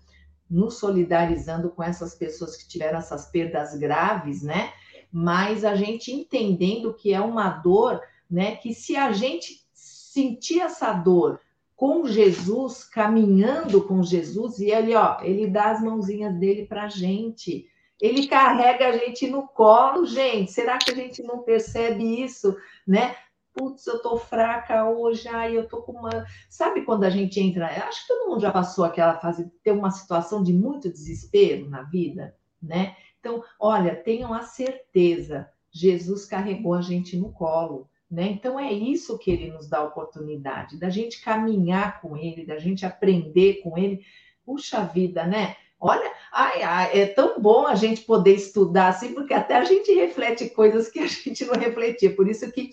nos solidarizando com essas pessoas que tiveram essas perdas graves, né? Mas a gente entendendo que é uma dor, né? Que se a gente sentir essa dor com Jesus, caminhando com Jesus, e ele, ó, ele dá as mãozinhas dele para a gente ele carrega a gente no colo, gente. Será que a gente não percebe isso, né? Putz, eu tô fraca hoje, ai, eu tô com uma. Sabe quando a gente entra? Acho que todo mundo já passou aquela fase ter uma situação de muito desespero na vida, né? Então, olha, tenham a certeza, Jesus carregou a gente no colo. Né? Então é isso que ele nos dá a oportunidade, da gente caminhar com ele, da gente aprender com ele. Puxa vida, né? Olha, ai, ai, é tão bom a gente poder estudar assim, porque até a gente reflete coisas que a gente não refletia. Por isso que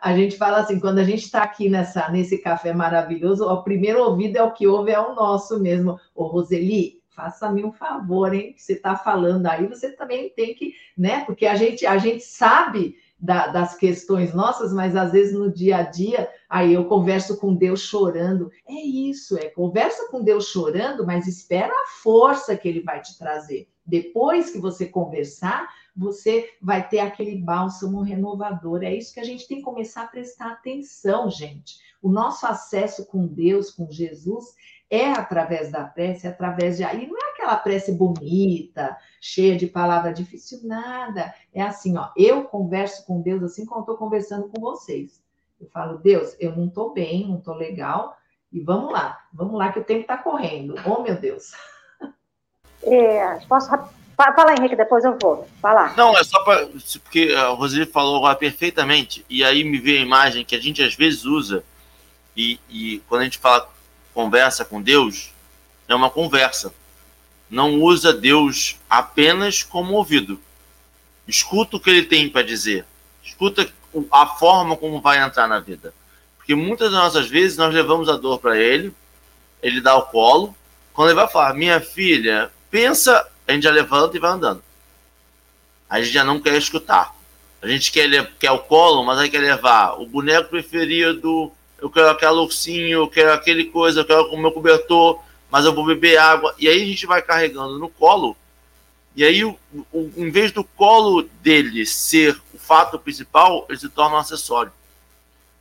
a gente fala assim, quando a gente está aqui nessa, nesse café maravilhoso, o primeiro ouvido é o que ouve, é o nosso mesmo. Ô, Roseli, faça-me um favor, hein? Que você está falando aí, você também tem que, né? Porque a gente, a gente sabe da, das questões nossas, mas às vezes no dia a dia, aí eu converso com Deus chorando. É isso, é conversa com Deus chorando, mas espera a força que ele vai te trazer. Depois que você conversar, você vai ter aquele bálsamo renovador. É isso que a gente tem que começar a prestar atenção, gente. O nosso acesso com Deus, com Jesus, é através da prece, é através de. E não é aquela prece bonita, cheia de palavra difícil, nada. É assim, ó. Eu converso com Deus assim como estou conversando com vocês. Eu falo, Deus, eu não estou bem, não estou legal, e vamos lá, vamos lá que o tempo está correndo. Oh, meu Deus. É, posso. Fala, Henrique, depois eu vou. Fala. Não, é só para. Porque a Roseli falou agora perfeitamente, e aí me veio a imagem que a gente às vezes usa, e, e quando a gente fala conversa com Deus, é uma conversa não usa Deus apenas como ouvido. Escuta o que ele tem para dizer. Escuta a forma como vai entrar na vida. Porque muitas das nossas vezes nós levamos a dor para ele, ele dá o colo. Quando ele vai falar, minha filha, pensa, a gente já levanta e vai andando. A gente já não quer escutar. A gente quer, quer o colo, mas aí quer levar o boneco preferido, eu quero aquele ursinho, eu quero aquele coisa, eu quero o meu cobertor, mas eu vou beber água. E aí a gente vai carregando no colo. E aí, o, o, em vez do colo dele ser o fato principal, ele se torna um acessório.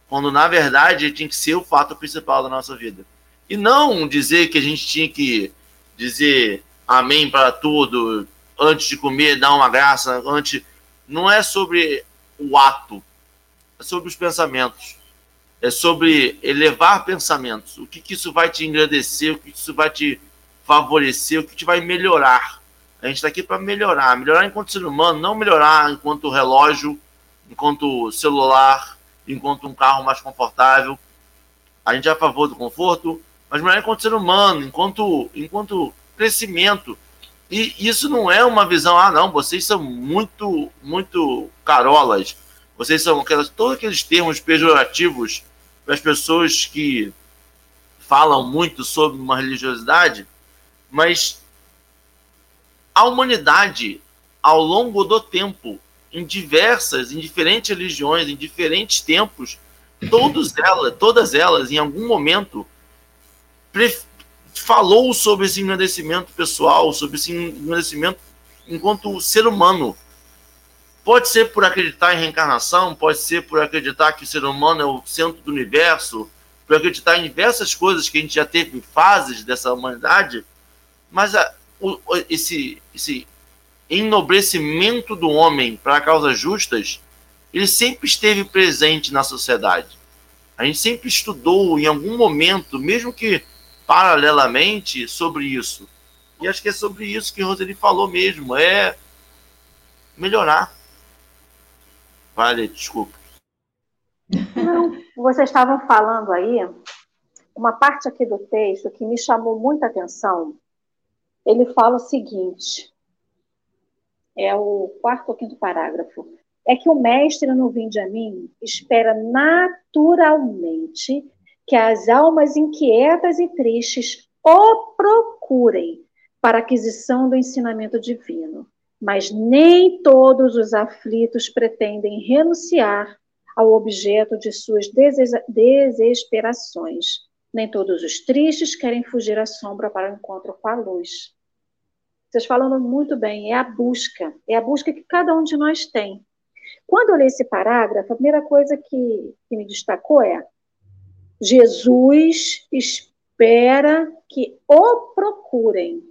Quando, na verdade, ele tinha que ser o fato principal da nossa vida. E não dizer que a gente tinha que dizer amém para tudo, antes de comer, dar uma graça, antes. Não é sobre o ato, é sobre os pensamentos. É sobre elevar pensamentos. O que, que isso vai te engrandecer, o que isso vai te favorecer, o que te vai melhorar. A gente está aqui para melhorar, melhorar enquanto ser humano, não melhorar enquanto relógio, enquanto celular, enquanto um carro mais confortável. A gente é a favor do conforto, mas melhorar enquanto ser humano, enquanto, enquanto crescimento. E isso não é uma visão, ah, não, vocês são muito, muito carolas. Vocês são aquelas, todos aqueles termos pejorativos para as pessoas que falam muito sobre uma religiosidade, mas a humanidade, ao longo do tempo, em diversas, em diferentes religiões, em diferentes tempos, todos elas, todas elas, em algum momento, falou sobre esse engrandecimento pessoal, sobre esse engrandecimento enquanto ser humano. Pode ser por acreditar em reencarnação, pode ser por acreditar que o ser humano é o centro do universo, por acreditar em diversas coisas que a gente já teve fases dessa humanidade, mas a, o, esse, esse enobrecimento do homem para causas justas, ele sempre esteve presente na sociedade. A gente sempre estudou em algum momento, mesmo que paralelamente, sobre isso. E acho que é sobre isso que Roseli falou mesmo, é melhorar. Vale, desculpa. Não, vocês estavam falando aí, uma parte aqui do texto que me chamou muita atenção, ele fala o seguinte, é o quarto ou quinto parágrafo, é que o mestre no Vinde a mim espera naturalmente que as almas inquietas e tristes o procurem para aquisição do ensinamento divino, mas nem todos os aflitos pretendem renunciar ao objeto de suas desesperações. Nem todos os tristes querem fugir à sombra para o encontro com a luz. Vocês falando muito bem, é a busca, é a busca que cada um de nós tem. Quando eu li esse parágrafo, a primeira coisa que, que me destacou é: Jesus espera que o procurem.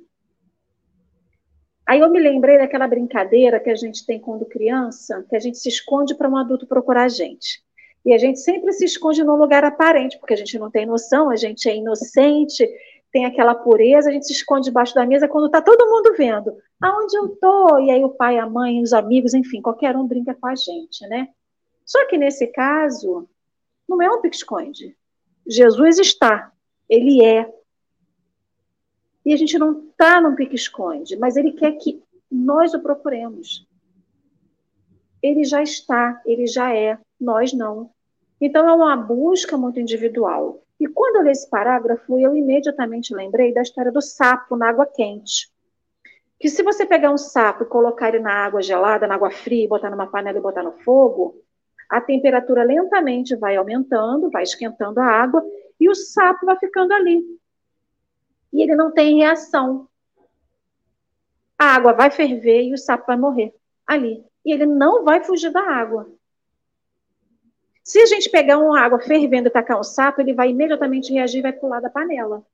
Aí eu me lembrei daquela brincadeira que a gente tem quando criança, que a gente se esconde para um adulto procurar a gente. E a gente sempre se esconde num lugar aparente, porque a gente não tem noção, a gente é inocente, tem aquela pureza, a gente se esconde debaixo da mesa quando está todo mundo vendo. Aonde eu tô? E aí o pai, a mãe, os amigos, enfim, qualquer um brinca com a gente, né? Só que nesse caso, não é um pique-esconde. Jesus está, ele é. E a gente não está num pique-esconde, mas ele quer que nós o procuremos. Ele já está, ele já é, nós não. Então é uma busca muito individual. E quando eu li esse parágrafo, eu imediatamente lembrei da história do sapo na água quente. Que se você pegar um sapo e colocar ele na água gelada, na água fria, botar numa panela e botar no fogo, a temperatura lentamente vai aumentando, vai esquentando a água e o sapo vai ficando ali. E ele não tem reação. A água vai ferver e o sapo vai morrer ali. E ele não vai fugir da água. Se a gente pegar uma água fervendo e tacar um sapo, ele vai imediatamente reagir e vai pular da panela.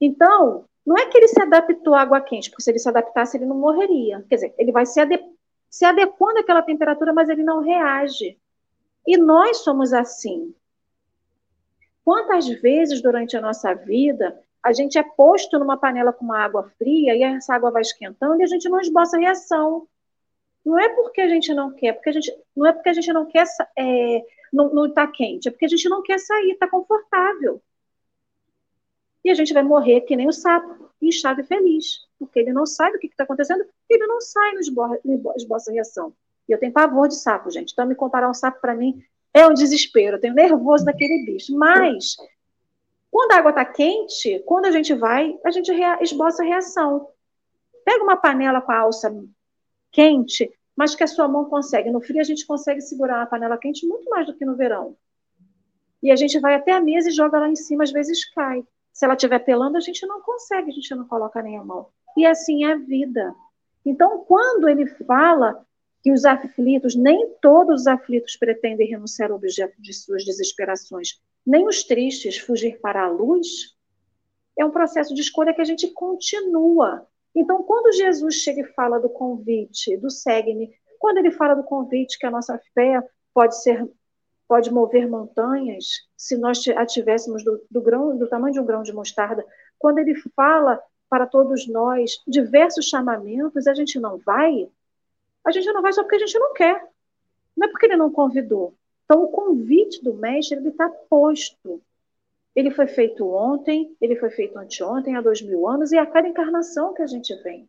Então, não é que ele se adaptou à água quente, porque se ele se adaptasse, ele não morreria. Quer dizer, ele vai se, ade se adequando àquela temperatura, mas ele não reage. E nós somos assim. Quantas vezes durante a nossa vida a gente é posto numa panela com uma água fria e essa água vai esquentando e a gente não esboça reação. Não é porque a gente não quer, porque a gente, não é porque a gente não quer, é, não está quente, é porque a gente não quer sair, está confortável. E a gente vai morrer que nem o sapo, inchado e feliz, porque ele não sabe o que está acontecendo, ele não sai no esboça reação. E eu tenho pavor de sapo, gente. Então, me comparar um sapo para mim é um desespero. Eu tenho nervoso daquele bicho. Mas, quando a água está quente, quando a gente vai, a gente esboça a reação. Pega uma panela com a alça quente, mas que a sua mão consegue. No frio, a gente consegue segurar a panela quente muito mais do que no verão. E a gente vai até a mesa e joga lá em cima, às vezes cai. Se ela estiver pelando, a gente não consegue, a gente não coloca nem a mão. E assim é a vida. Então, quando ele fala que os aflitos, nem todos os aflitos pretendem renunciar ao objeto de suas desesperações, nem os tristes fugir para a luz, é um processo de escolha que a gente continua. Então, quando Jesus chega e fala do convite, do segue-me, quando ele fala do convite que a nossa fé pode ser pode mover montanhas, se nós a tivéssemos do, do, grão, do tamanho de um grão de mostarda, quando ele fala para todos nós diversos chamamentos, a gente não vai, a gente não vai só porque a gente não quer, não é porque ele não convidou. Então, o convite do mestre ele está posto. Ele foi feito ontem, ele foi feito anteontem, há dois mil anos, e a cada encarnação que a gente vem.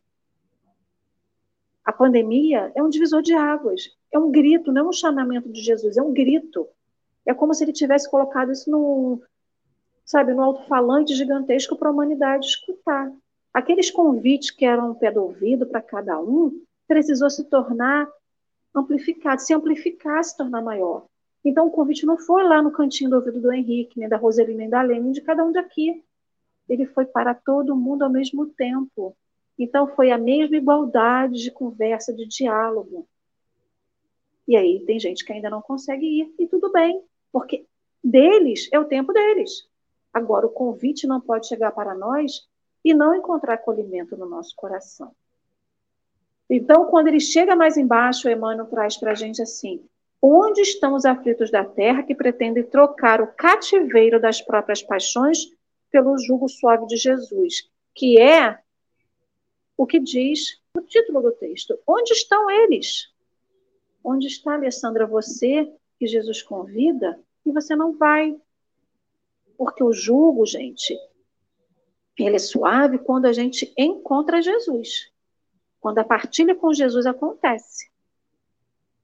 A pandemia é um divisor de águas, é um grito, não é um chamamento de Jesus, é um grito. É como se ele tivesse colocado isso no, sabe, no alto-falante gigantesco para a humanidade escutar. Aqueles convites que eram um pé do ouvido para cada um, precisou se tornar amplificado, se amplificar, se tornar maior. Então, o convite não foi lá no cantinho do ouvido do Henrique, nem da Roseli, nem da Lene, nem de cada um daqui. Ele foi para todo mundo ao mesmo tempo. Então, foi a mesma igualdade de conversa, de diálogo. E aí, tem gente que ainda não consegue ir, e tudo bem, porque deles é o tempo deles. Agora, o convite não pode chegar para nós e não encontrar acolhimento no nosso coração. Então, quando ele chega mais embaixo, o Emmanuel traz para a gente assim: Onde estão os aflitos da terra que pretendem trocar o cativeiro das próprias paixões pelo jugo suave de Jesus? Que é o que diz o título do texto. Onde estão eles? Onde está, Alessandra, você que Jesus convida e você não vai? Porque o jugo, gente, ele é suave quando a gente encontra Jesus. Quando a partilha com Jesus acontece.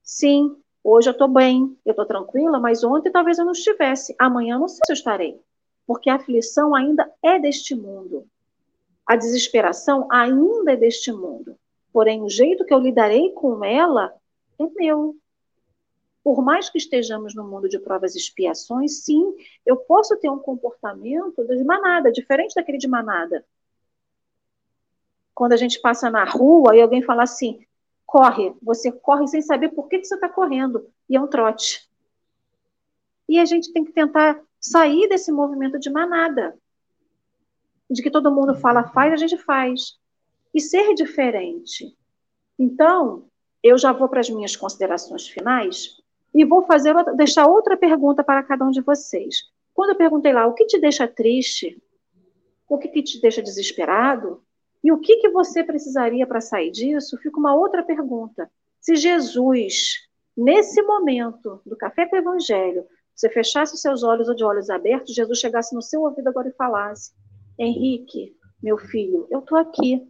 Sim, Hoje eu estou bem, eu estou tranquila, mas ontem talvez eu não estivesse. Amanhã não sei se eu estarei. Porque a aflição ainda é deste mundo. A desesperação ainda é deste mundo. Porém, o jeito que eu lidarei com ela é meu. Por mais que estejamos no mundo de provas e expiações, sim, eu posso ter um comportamento de manada, diferente daquele de manada. Quando a gente passa na rua e alguém fala assim: corre, você corre sem saber por que, que você está correndo, e é um trote. E a gente tem que tentar sair desse movimento de manada, de que todo mundo fala faz, a gente faz, e ser diferente. Então, eu já vou para as minhas considerações finais e vou fazer deixar outra pergunta para cada um de vocês. Quando eu perguntei lá o que te deixa triste, o que, que te deixa desesperado, e o que, que você precisaria para sair disso? Fica uma outra pergunta. Se Jesus, nesse momento do café com o evangelho, você fechasse os seus olhos ou de olhos abertos, Jesus chegasse no seu ouvido agora e falasse: Henrique, meu filho, eu estou aqui.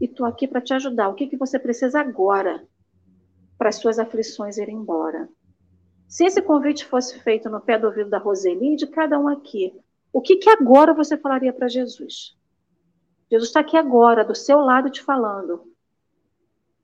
E estou aqui para te ajudar. O que, que você precisa agora para as suas aflições irem embora? Se esse convite fosse feito no pé do ouvido da Roseli, de cada um aqui, o que, que agora você falaria para Jesus? Jesus está aqui agora, do seu lado, te falando.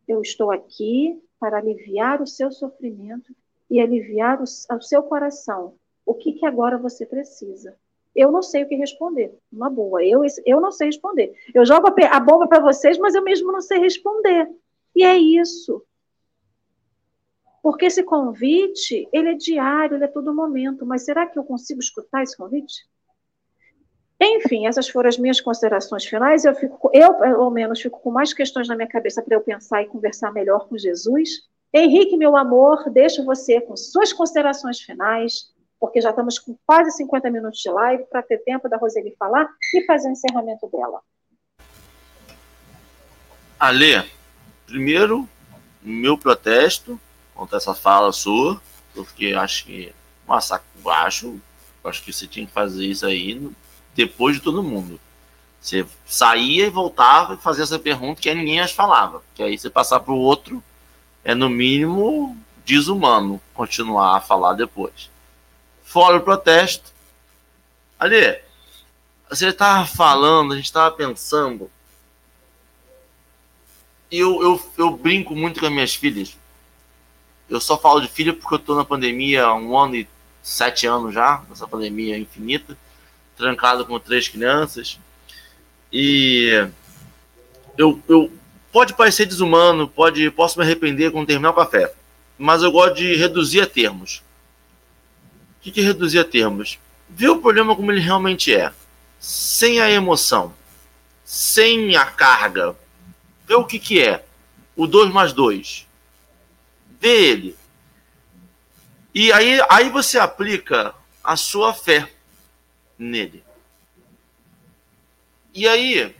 Eu estou aqui para aliviar o seu sofrimento e aliviar o, seu coração. O que, que agora você precisa? Eu não sei o que responder. Uma boa. Eu, eu não sei responder. Eu jogo a, a bomba para vocês, mas eu mesmo não sei responder. E é isso. Porque esse convite, ele é diário, ele é todo momento. Mas será que eu consigo escutar esse convite? Enfim, essas foram as minhas considerações finais. Eu, fico, eu, pelo menos, fico com mais questões na minha cabeça para eu pensar e conversar melhor com Jesus. Henrique, meu amor, deixo você com suas considerações finais, porque já estamos com quase 50 minutos de live para ter tempo da Roseli falar e fazer o encerramento dela. Alê, primeiro, meu protesto contra essa fala sua, porque acho que, nossa, acho, acho que você tinha que fazer isso aí depois de todo mundo. Você saía e voltava e fazia essa pergunta que ninguém as falava. Que aí você passar para o outro é, no mínimo, desumano continuar a falar depois. Fora o protesto. Ali, você estava falando, a gente estava pensando. E eu, eu, eu brinco muito com as minhas filhas. Eu só falo de filha porque eu estou na pandemia há um ano e sete anos já, nessa pandemia infinita trancado com três crianças. E eu, eu pode parecer desumano, pode, posso me arrepender quando terminar o café, mas eu gosto de reduzir a termos. O que, que é reduzir a termos? Ver o problema como ele realmente é, sem a emoção, sem a carga. Ver o que, que é o 2 mais 2. Vê ele. E aí, aí você aplica a sua fé nele. E aí,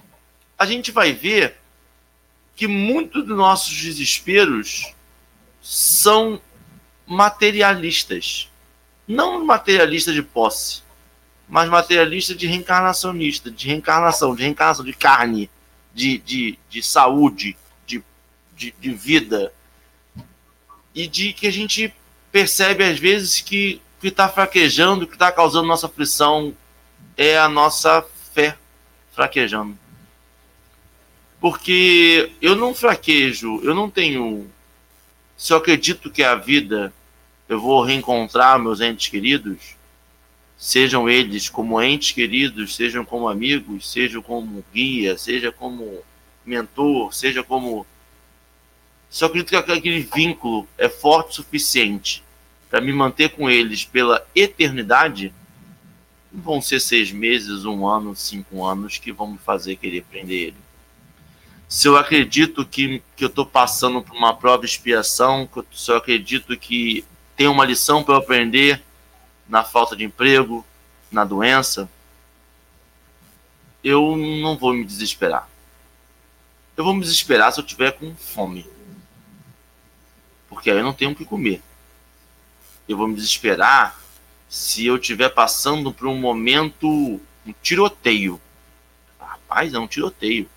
a gente vai ver que muitos dos nossos desesperos são materialistas. Não materialista de posse, mas materialista de reencarnacionista, de reencarnação, de reencarnação, de carne, de, de, de saúde, de, de, de vida. E de que a gente percebe às vezes que que está fraquejando, que está causando nossa aflição é a nossa fé fraquejando porque eu não fraquejo, eu não tenho. Se eu acredito que a vida eu vou reencontrar meus entes queridos, sejam eles como entes queridos, sejam como amigos, sejam como guia, seja como mentor, seja como. Se eu acredito que aquele vínculo é forte o suficiente para me manter com eles pela eternidade, vão ser seis meses, um ano, cinco anos que vão me fazer querer prender ele se eu acredito que, que eu estou passando por uma prova de expiação, se eu acredito que tem uma lição para eu aprender na falta de emprego, na doença, eu não vou me desesperar. Eu vou me desesperar se eu tiver com fome. Porque aí eu não tenho o que comer. Eu vou me desesperar se eu estiver passando por um momento, um tiroteio. Rapaz, é um tiroteio.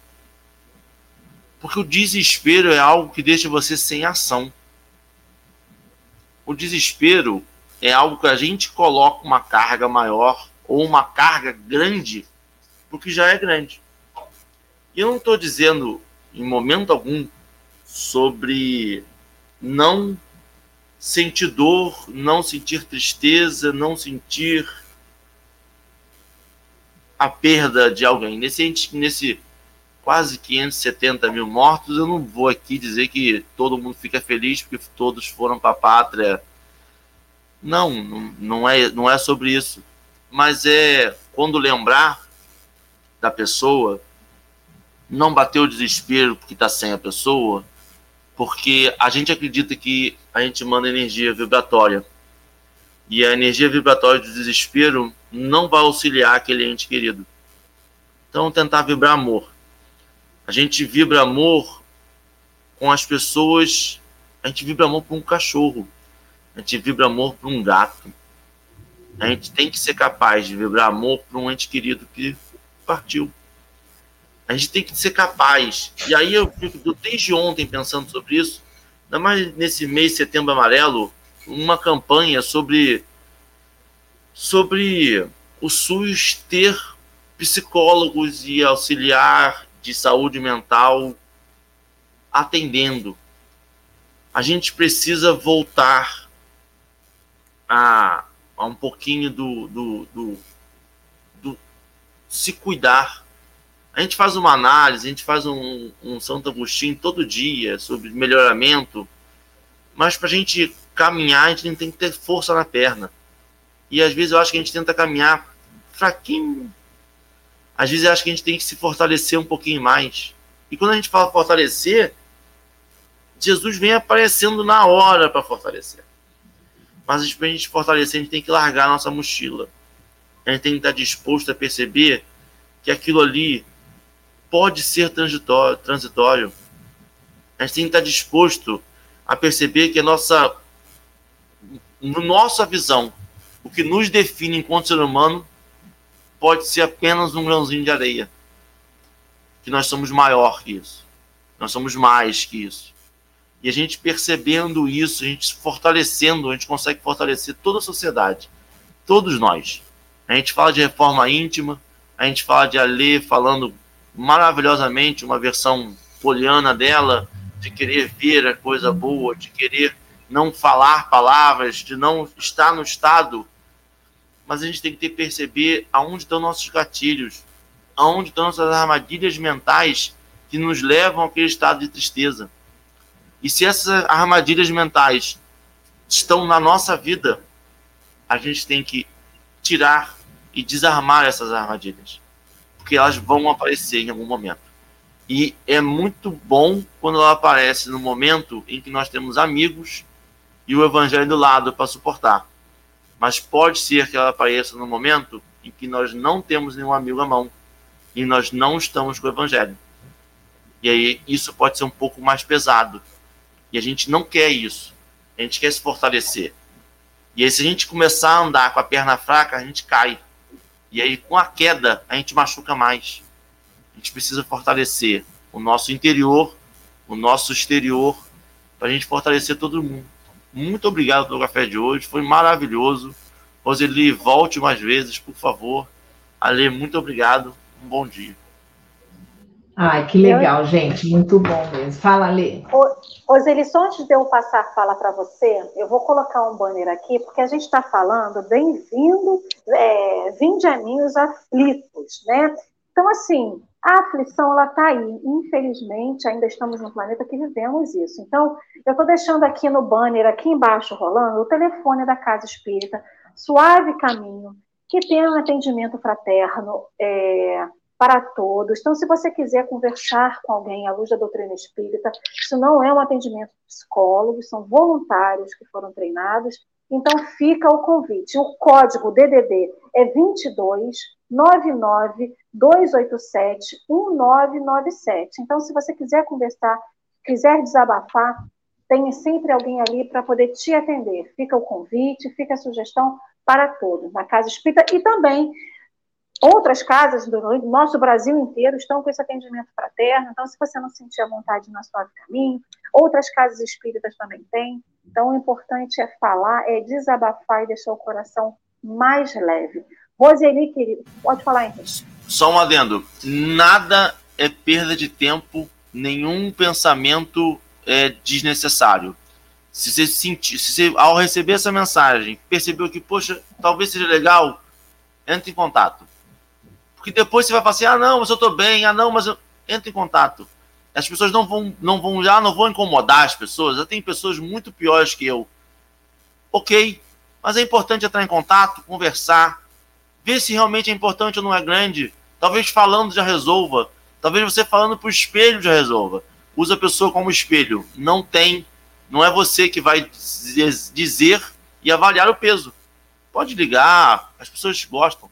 Porque o desespero é algo que deixa você sem ação. O desespero é algo que a gente coloca uma carga maior ou uma carga grande porque já é grande. E eu não estou dizendo em momento algum sobre não sentir dor, não sentir tristeza, não sentir a perda de alguém. Nesse, nesse quase 570 mil mortos, eu não vou aqui dizer que todo mundo fica feliz porque todos foram para a pátria. Não, não, é, não é sobre isso. Mas é quando lembrar da pessoa, não bater o desespero porque está sem a pessoa, porque a gente acredita que a gente manda energia vibratória. E a energia vibratória do desespero não vai auxiliar aquele ente querido. Então, tentar vibrar amor. A gente vibra amor com as pessoas. A gente vibra amor por um cachorro. A gente vibra amor por um gato. A gente tem que ser capaz de vibrar amor por um ente querido que partiu. A gente tem que ser capaz. E aí eu fico desde ontem pensando sobre isso. Ainda mais nesse mês setembro amarelo, uma campanha sobre sobre o SUS ter psicólogos e auxiliar de saúde mental atendendo. A gente precisa voltar a, a um pouquinho do, do, do, do, se cuidar. A gente faz uma análise, a gente faz um, um Santo Agostinho todo dia sobre melhoramento, mas para a gente caminhar, a gente tem que ter força na perna. E às vezes eu acho que a gente tenta caminhar fraquinho, às vezes eu acho que a gente tem que se fortalecer um pouquinho mais. E quando a gente fala fortalecer, Jesus vem aparecendo na hora para fortalecer. Mas para a gente fortalecer, a gente tem que largar a nossa mochila. A gente tem que estar disposto a perceber que aquilo ali pode ser transitório. A gente tem que estar disposto a perceber que a nossa, no nossa visão, o que nos define enquanto ser humano pode ser apenas um grãozinho de areia. Que nós somos maior que isso. Nós somos mais que isso. E a gente percebendo isso, a gente fortalecendo, a gente consegue fortalecer toda a sociedade. Todos nós. A gente fala de reforma íntima, a gente fala de Alê falando maravilhosamente uma versão poliana dela, de querer ver a coisa boa, de querer não falar palavras, de não estar no estado mas a gente tem que ter, perceber aonde estão nossos gatilhos, aonde estão nossas armadilhas mentais que nos levam àquele estado de tristeza. E se essas armadilhas mentais estão na nossa vida, a gente tem que tirar e desarmar essas armadilhas, porque elas vão aparecer em algum momento. E é muito bom quando ela aparece no momento em que nós temos amigos e o evangelho do lado para suportar. Mas pode ser que ela apareça no momento em que nós não temos nenhum amigo à mão e nós não estamos com o evangelho. E aí isso pode ser um pouco mais pesado. E a gente não quer isso. A gente quer se fortalecer. E aí, se a gente começar a andar com a perna fraca, a gente cai. E aí, com a queda, a gente machuca mais. A gente precisa fortalecer o nosso interior, o nosso exterior, para a gente fortalecer todo mundo. Muito obrigado pelo café de hoje, foi maravilhoso. Roseli, volte mais vezes, por favor. Ale, muito obrigado. Um bom dia. Ai, que legal, eu... gente. Muito bom mesmo. Fala, Ale. Roseli, só antes de eu passar a fala para você, eu vou colocar um banner aqui, porque a gente está falando bem-vindo, é, vinde a mim os aflitos, né? Então, assim, a aflição, ela está aí. Infelizmente, ainda estamos no planeta que vivemos isso. Então, eu estou deixando aqui no banner, aqui embaixo, rolando, o telefone da Casa Espírita, Suave Caminho, que tem um atendimento fraterno, é, para todos. Então, se você quiser conversar com alguém à luz da doutrina espírita, isso não é um atendimento de psicólogos, são voluntários que foram treinados. Então, fica o convite. O código DDD é 22 99 287 1997. Então, se você quiser conversar, quiser desabafar, tem sempre alguém ali para poder te atender. Fica o convite, fica a sugestão para todos, na Casa Espírita e também Outras casas do nosso Brasil inteiro estão com esse atendimento fraterno, então, se você não sentir a vontade na sua caminho, outras casas espíritas também têm. Então, o importante é falar, é desabafar e deixar o coração mais leve. Roseli, querido, pode falar, Henrique. Só um adendo: nada é perda de tempo, nenhum pensamento é desnecessário. Se você sentir, se você, ao receber essa mensagem, percebeu que, poxa, talvez seja legal, entre em contato porque depois você vai falar assim: ah, não, mas eu estou bem, ah, não, mas eu. Entra em contato. As pessoas não vão, não vão já, não vão incomodar as pessoas. Já tem pessoas muito piores que eu. Ok, mas é importante entrar em contato, conversar, ver se realmente é importante ou não é grande. Talvez falando já resolva. Talvez você falando para o espelho já resolva. Usa a pessoa como espelho. Não tem, não é você que vai dizer e avaliar o peso. Pode ligar, as pessoas gostam.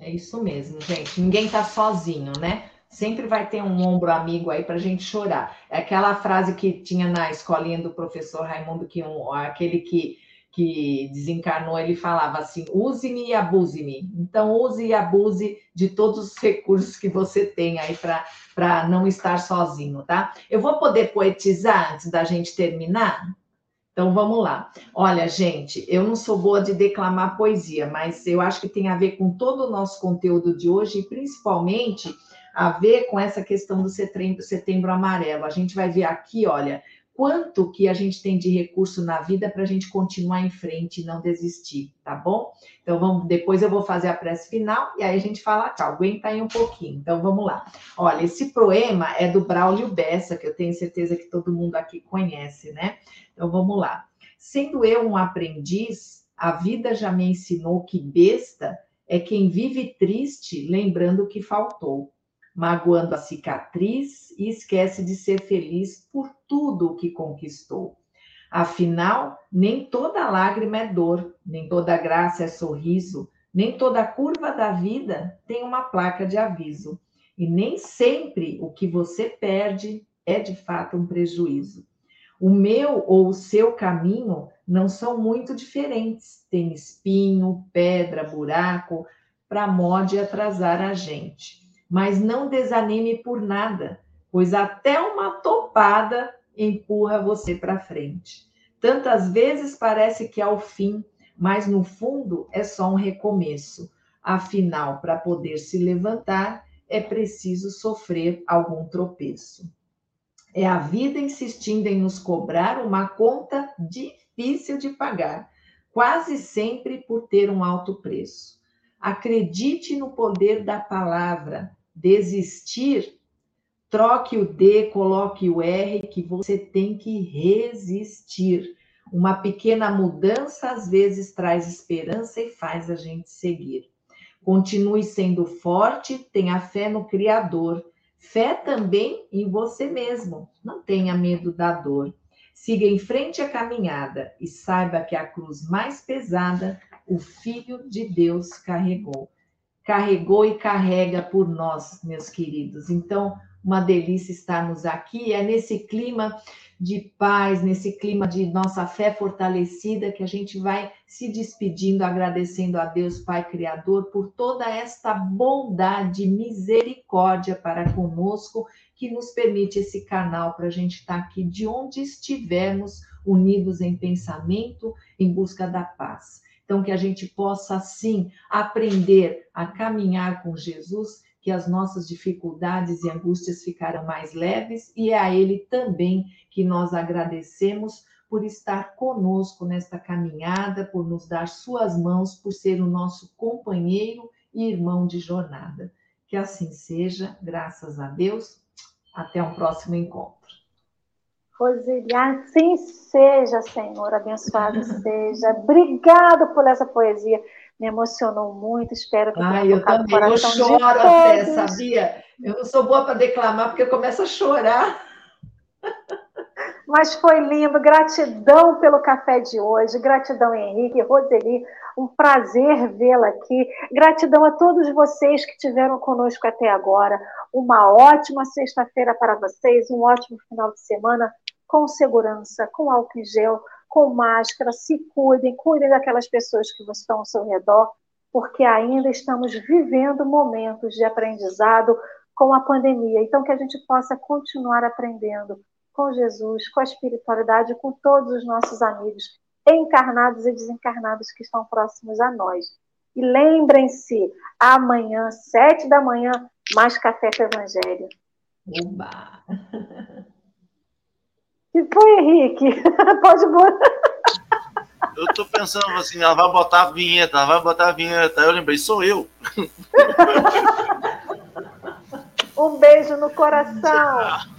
É isso mesmo, gente. Ninguém está sozinho, né? Sempre vai ter um ombro amigo aí para gente chorar. É aquela frase que tinha na escolinha do professor Raimundo, que um, aquele que, que desencarnou, ele falava assim: use-me e abuse-me. Então, use e abuse de todos os recursos que você tem aí para não estar sozinho, tá? Eu vou poder poetizar antes da gente terminar? Então vamos lá. Olha, gente, eu não sou boa de declamar poesia, mas eu acho que tem a ver com todo o nosso conteúdo de hoje e principalmente a ver com essa questão do setembro, setembro amarelo. A gente vai ver aqui, olha, quanto que a gente tem de recurso na vida para a gente continuar em frente e não desistir, tá bom? Então vamos, depois eu vou fazer a prece final e aí a gente fala tchau. Aguenta aí um pouquinho. Então vamos lá. Olha, esse poema é do Braulio Bessa, que eu tenho certeza que todo mundo aqui conhece, né? Então vamos lá. Sendo eu um aprendiz, a vida já me ensinou que besta é quem vive triste, lembrando que faltou magoando a cicatriz e esquece de ser feliz por tudo o que conquistou. Afinal, nem toda lágrima é dor, nem toda graça é sorriso, nem toda curva da vida tem uma placa de aviso. E nem sempre o que você perde é de fato um prejuízo. O meu ou o seu caminho não são muito diferentes. Tem espinho, pedra, buraco, para mode atrasar a gente mas não desanime por nada, pois até uma topada empurra você para frente. Tantas vezes parece que é o fim, mas no fundo é só um recomeço. Afinal, para poder se levantar, é preciso sofrer algum tropeço. É a vida insistindo em nos cobrar uma conta difícil de pagar, quase sempre por ter um alto preço. Acredite no poder da palavra, desistir troque o D, coloque o R, que você tem que resistir. Uma pequena mudança às vezes traz esperança e faz a gente seguir. Continue sendo forte, tenha fé no Criador, fé também em você mesmo. Não tenha medo da dor. Siga em frente a caminhada e saiba que a cruz mais pesada o Filho de Deus carregou. Carregou e carrega por nós, meus queridos. Então, uma delícia estarmos aqui. É nesse clima de paz, nesse clima de nossa fé fortalecida, que a gente vai se despedindo, agradecendo a Deus, Pai Criador, por toda esta bondade, misericórdia para conosco, que nos permite esse canal para a gente estar aqui de onde estivermos, unidos em pensamento, em busca da paz. Então, que a gente possa, assim, aprender a caminhar com Jesus que as nossas dificuldades e angústias ficaram mais leves, e é a Ele também que nós agradecemos por estar conosco nesta caminhada, por nos dar Suas mãos, por ser o nosso companheiro e irmão de jornada. Que assim seja, graças a Deus. Até um próximo encontro. Roseli, assim seja, Senhor, abençoado seja. Obrigado por essa poesia me emocionou muito, espero que tenha eu também, eu choro até, sabia? Eu não sou boa para declamar porque eu começo a chorar. Mas foi lindo, gratidão pelo café de hoje, gratidão Henrique, Roseli, um prazer vê-la aqui, gratidão a todos vocês que estiveram conosco até agora, uma ótima sexta-feira para vocês, um ótimo final de semana, com segurança, com álcool em gel, com máscara, se cuidem, cuidem daquelas pessoas que estão ao seu redor, porque ainda estamos vivendo momentos de aprendizado com a pandemia. Então, que a gente possa continuar aprendendo com Jesus, com a espiritualidade, com todos os nossos amigos, encarnados e desencarnados que estão próximos a nós. E lembrem-se, amanhã, sete da manhã, mais café com o Evangelho. Oba! que foi, Henrique? Pode botar. Eu tô pensando assim, ela vai botar a vinheta, ela vai botar a vinheta. Eu lembrei, sou eu. um beijo no coração.